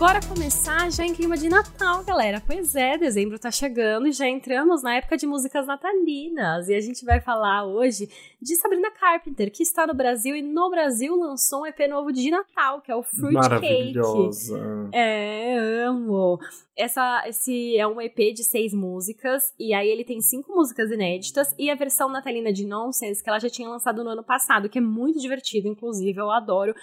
Bora começar já em clima de Natal, galera. Pois é, dezembro tá chegando e já entramos na época de músicas natalinas. E a gente vai falar hoje de Sabrina Carpenter, que está no Brasil e no Brasil lançou um EP novo de Natal, que é o Fruit Cake. Maravilhosa. É, amo. Essa, esse é um EP de seis músicas, e aí ele tem cinco músicas inéditas, e a versão natalina de Nonsense, que ela já tinha lançado no ano passado, que é muito divertido, inclusive, eu adoro.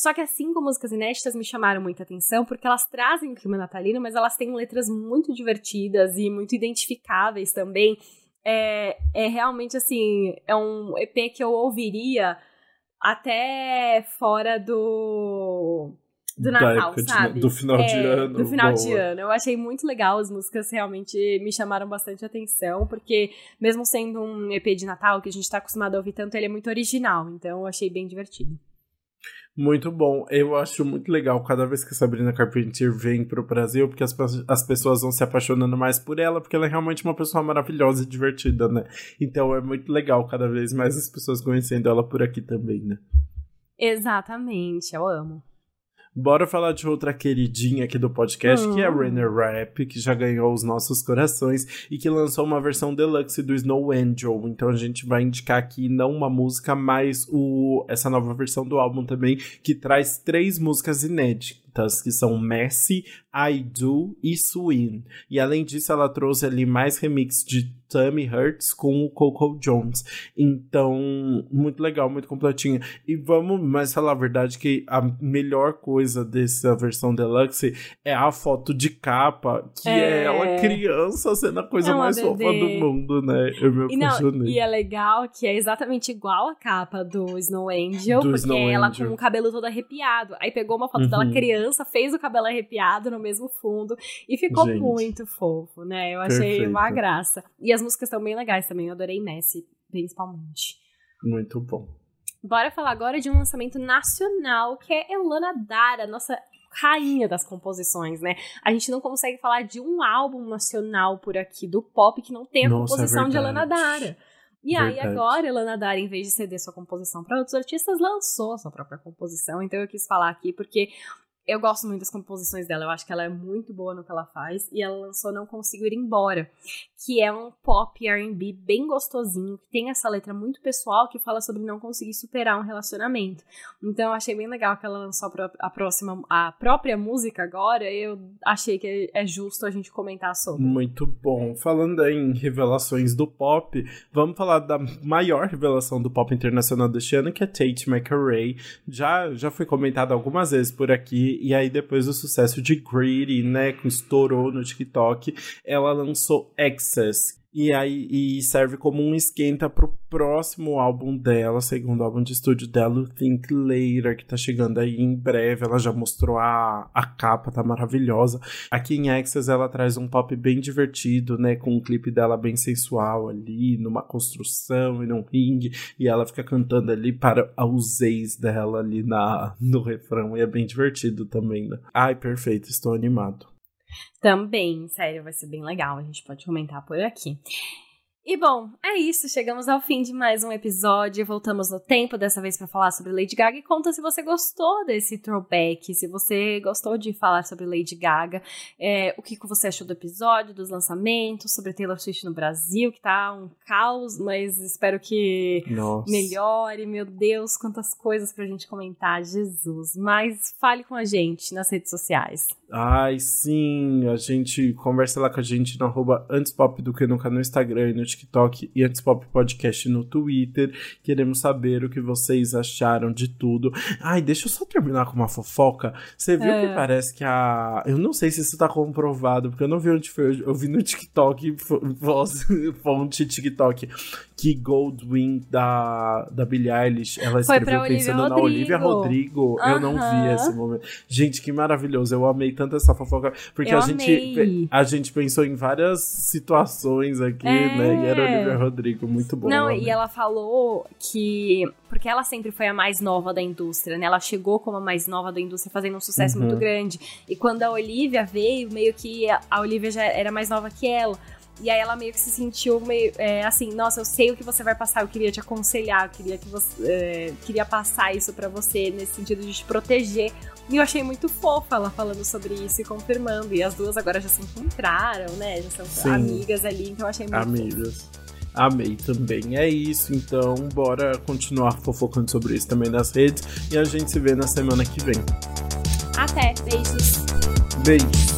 Só que as cinco músicas inéditas me chamaram muita atenção, porque elas trazem o clima natalino, mas elas têm letras muito divertidas e muito identificáveis também. É, é realmente assim, é um EP que eu ouviria até fora do do Natal, de- sabe? do final de É, ano, Do final de boa. ano. Eu achei muito legal, as músicas realmente me chamaram bastante atenção, porque mesmo sendo um EP de Natal, que a gente tá acostumado a ouvir tanto, ele é muito original, então eu achei bem divertido. Muito bom. Eu acho muito legal cada vez que a Sabrina Carpenter vem pro Brasil, porque as, as pessoas vão se apaixonando mais por ela, porque ela é realmente uma pessoa maravilhosa e divertida, né? Então é muito legal cada vez mais as pessoas conhecendo ela por aqui também, né? Exatamente, eu amo. Bora falar de outra queridinha aqui do podcast, que é a Hum. Renner Rap, que já ganhou os nossos corações e que lançou uma versão deluxe do Snow Angel. Então a gente vai indicar aqui não uma música, mas o, essa nova versão do álbum também, que traz três músicas inéditas, que são Messy, I Do e Swing. E além disso, ela trouxe ali mais remix de Tammy Hurts com o Coco Jones. Então, muito legal, muito completinha. E vamos mais falar a verdade que a melhor coisa dessa versão deluxe é a foto de capa, que é, É. ela criança sendo a coisa É mais fofa do mundo, né? Eu me E, não, apaixonei. e é legal que é exatamente igual a capa do Snow Angel, Do porque Snow ela Angel. com o cabelo todo arrepiado. Aí pegou uma foto Uhum. dela criança, fez o cabelo arrepiado no mesmo fundo e ficou Gente. muito fofo, né? Eu achei uma Perfeito. graça. E as músicas estão bem legais também, eu adorei Messi, principalmente. Muito bom. Bora falar agora de um lançamento nacional, que é Elana Dara, nossa rainha das composições, né? A gente não consegue falar de um álbum nacional por aqui do pop que não tenha Nossa, é composição de Elana. Dara. E aí Verdade. agora Elana Dara, em vez de ceder sua composição para outros artistas, lançou a sua própria composição. Então eu quis falar aqui porque eu gosto muito das composições dela, eu acho que ela é muito boa no que ela faz, e ela lançou Não Consigo Ir Embora, que é um pop R&B bem gostosinho, que tem essa letra muito pessoal que fala sobre não conseguir superar um relacionamento. Então eu achei bem legal que ela lançou a pró- a próxima, a própria música agora, eu achei que é justo a gente comentar sobre. Muito bom. Falando em revelações do pop, vamos falar da maior revelação do pop internacional deste ano, que é Tate McRae. Já, já foi comentado algumas vezes por aqui, e aí depois do sucesso de Greedy, né, que estourou no TikTok, ela lançou Excess. E aí e serve como um esquenta pro próximo álbum dela, segundo álbum de estúdio dela, Think Later, que tá chegando aí em breve. Ela já mostrou a, a capa, tá maravilhosa. Aqui em Access ela traz um pop bem divertido, né? Com um clipe dela bem sensual ali, numa construção e num ringue. E ela fica cantando ali para os ex dela ali na, no refrão. E é bem divertido também, né? Ai, perfeito, estou animado. Também, sério, vai ser bem legal, a gente pode comentar por aqui. E bom, é isso. Chegamos ao fim de mais um episódio. Voltamos no tempo, dessa vez para falar sobre Lady Gaga. E conta se você gostou desse throwback, se você gostou de falar sobre Lady Gaga, é, o que, você achou do episódio, dos lançamentos, sobre Taylor Swift no Brasil, que tá um caos, mas espero que Nossa. melhore. Meu Deus, quantas coisas pra gente comentar, Jesus. Mas fale com a gente nas redes sociais. Ai, sim, a gente conversa lá com a gente no arroba antes pop do que nunca no Instagram e no TikTok e Antes Pop Podcast no Twitter. Queremos saber o que vocês acharam de tudo. Ai, deixa eu só terminar com uma fofoca. Você viu é. que parece que a. Eu não sei se isso tá comprovado, porque eu não vi onde foi. Eu vi no TikTok, voz, [laughs] fonte TikTok, que Goldwyn da, da Billie Eilish, ela escreveu pensando Olivia na Olivia Rodrigo. Eu não vi esse momento. Gente, que maravilhoso. Eu amei tanto essa fofoca, porque eu a gente, a gente pensou em várias situações aqui, é. né? E era Olivia Rodrigo, muito bom. Não, e ela falou que. Porque ela sempre foi a mais nova da indústria, né? Ela chegou como a mais nova da indústria, fazendo um sucesso uhum. muito grande. E quando a Olivia veio, meio que a Olivia já era mais nova que ela. E aí ela meio que se sentiu meio é, assim, nossa, eu sei o que você vai passar, eu queria te aconselhar, eu queria que você é, queria passar isso para você nesse sentido de te proteger. E eu achei muito fofa ela falando sobre isso e confirmando. E as duas agora já se encontraram, né? Já são Sim. amigas ali, então eu achei muito Amigas. Fofo. Amei também. É isso, então bora continuar fofocando sobre isso também nas redes e a gente se vê na semana que vem. Até, beijos. Beijos.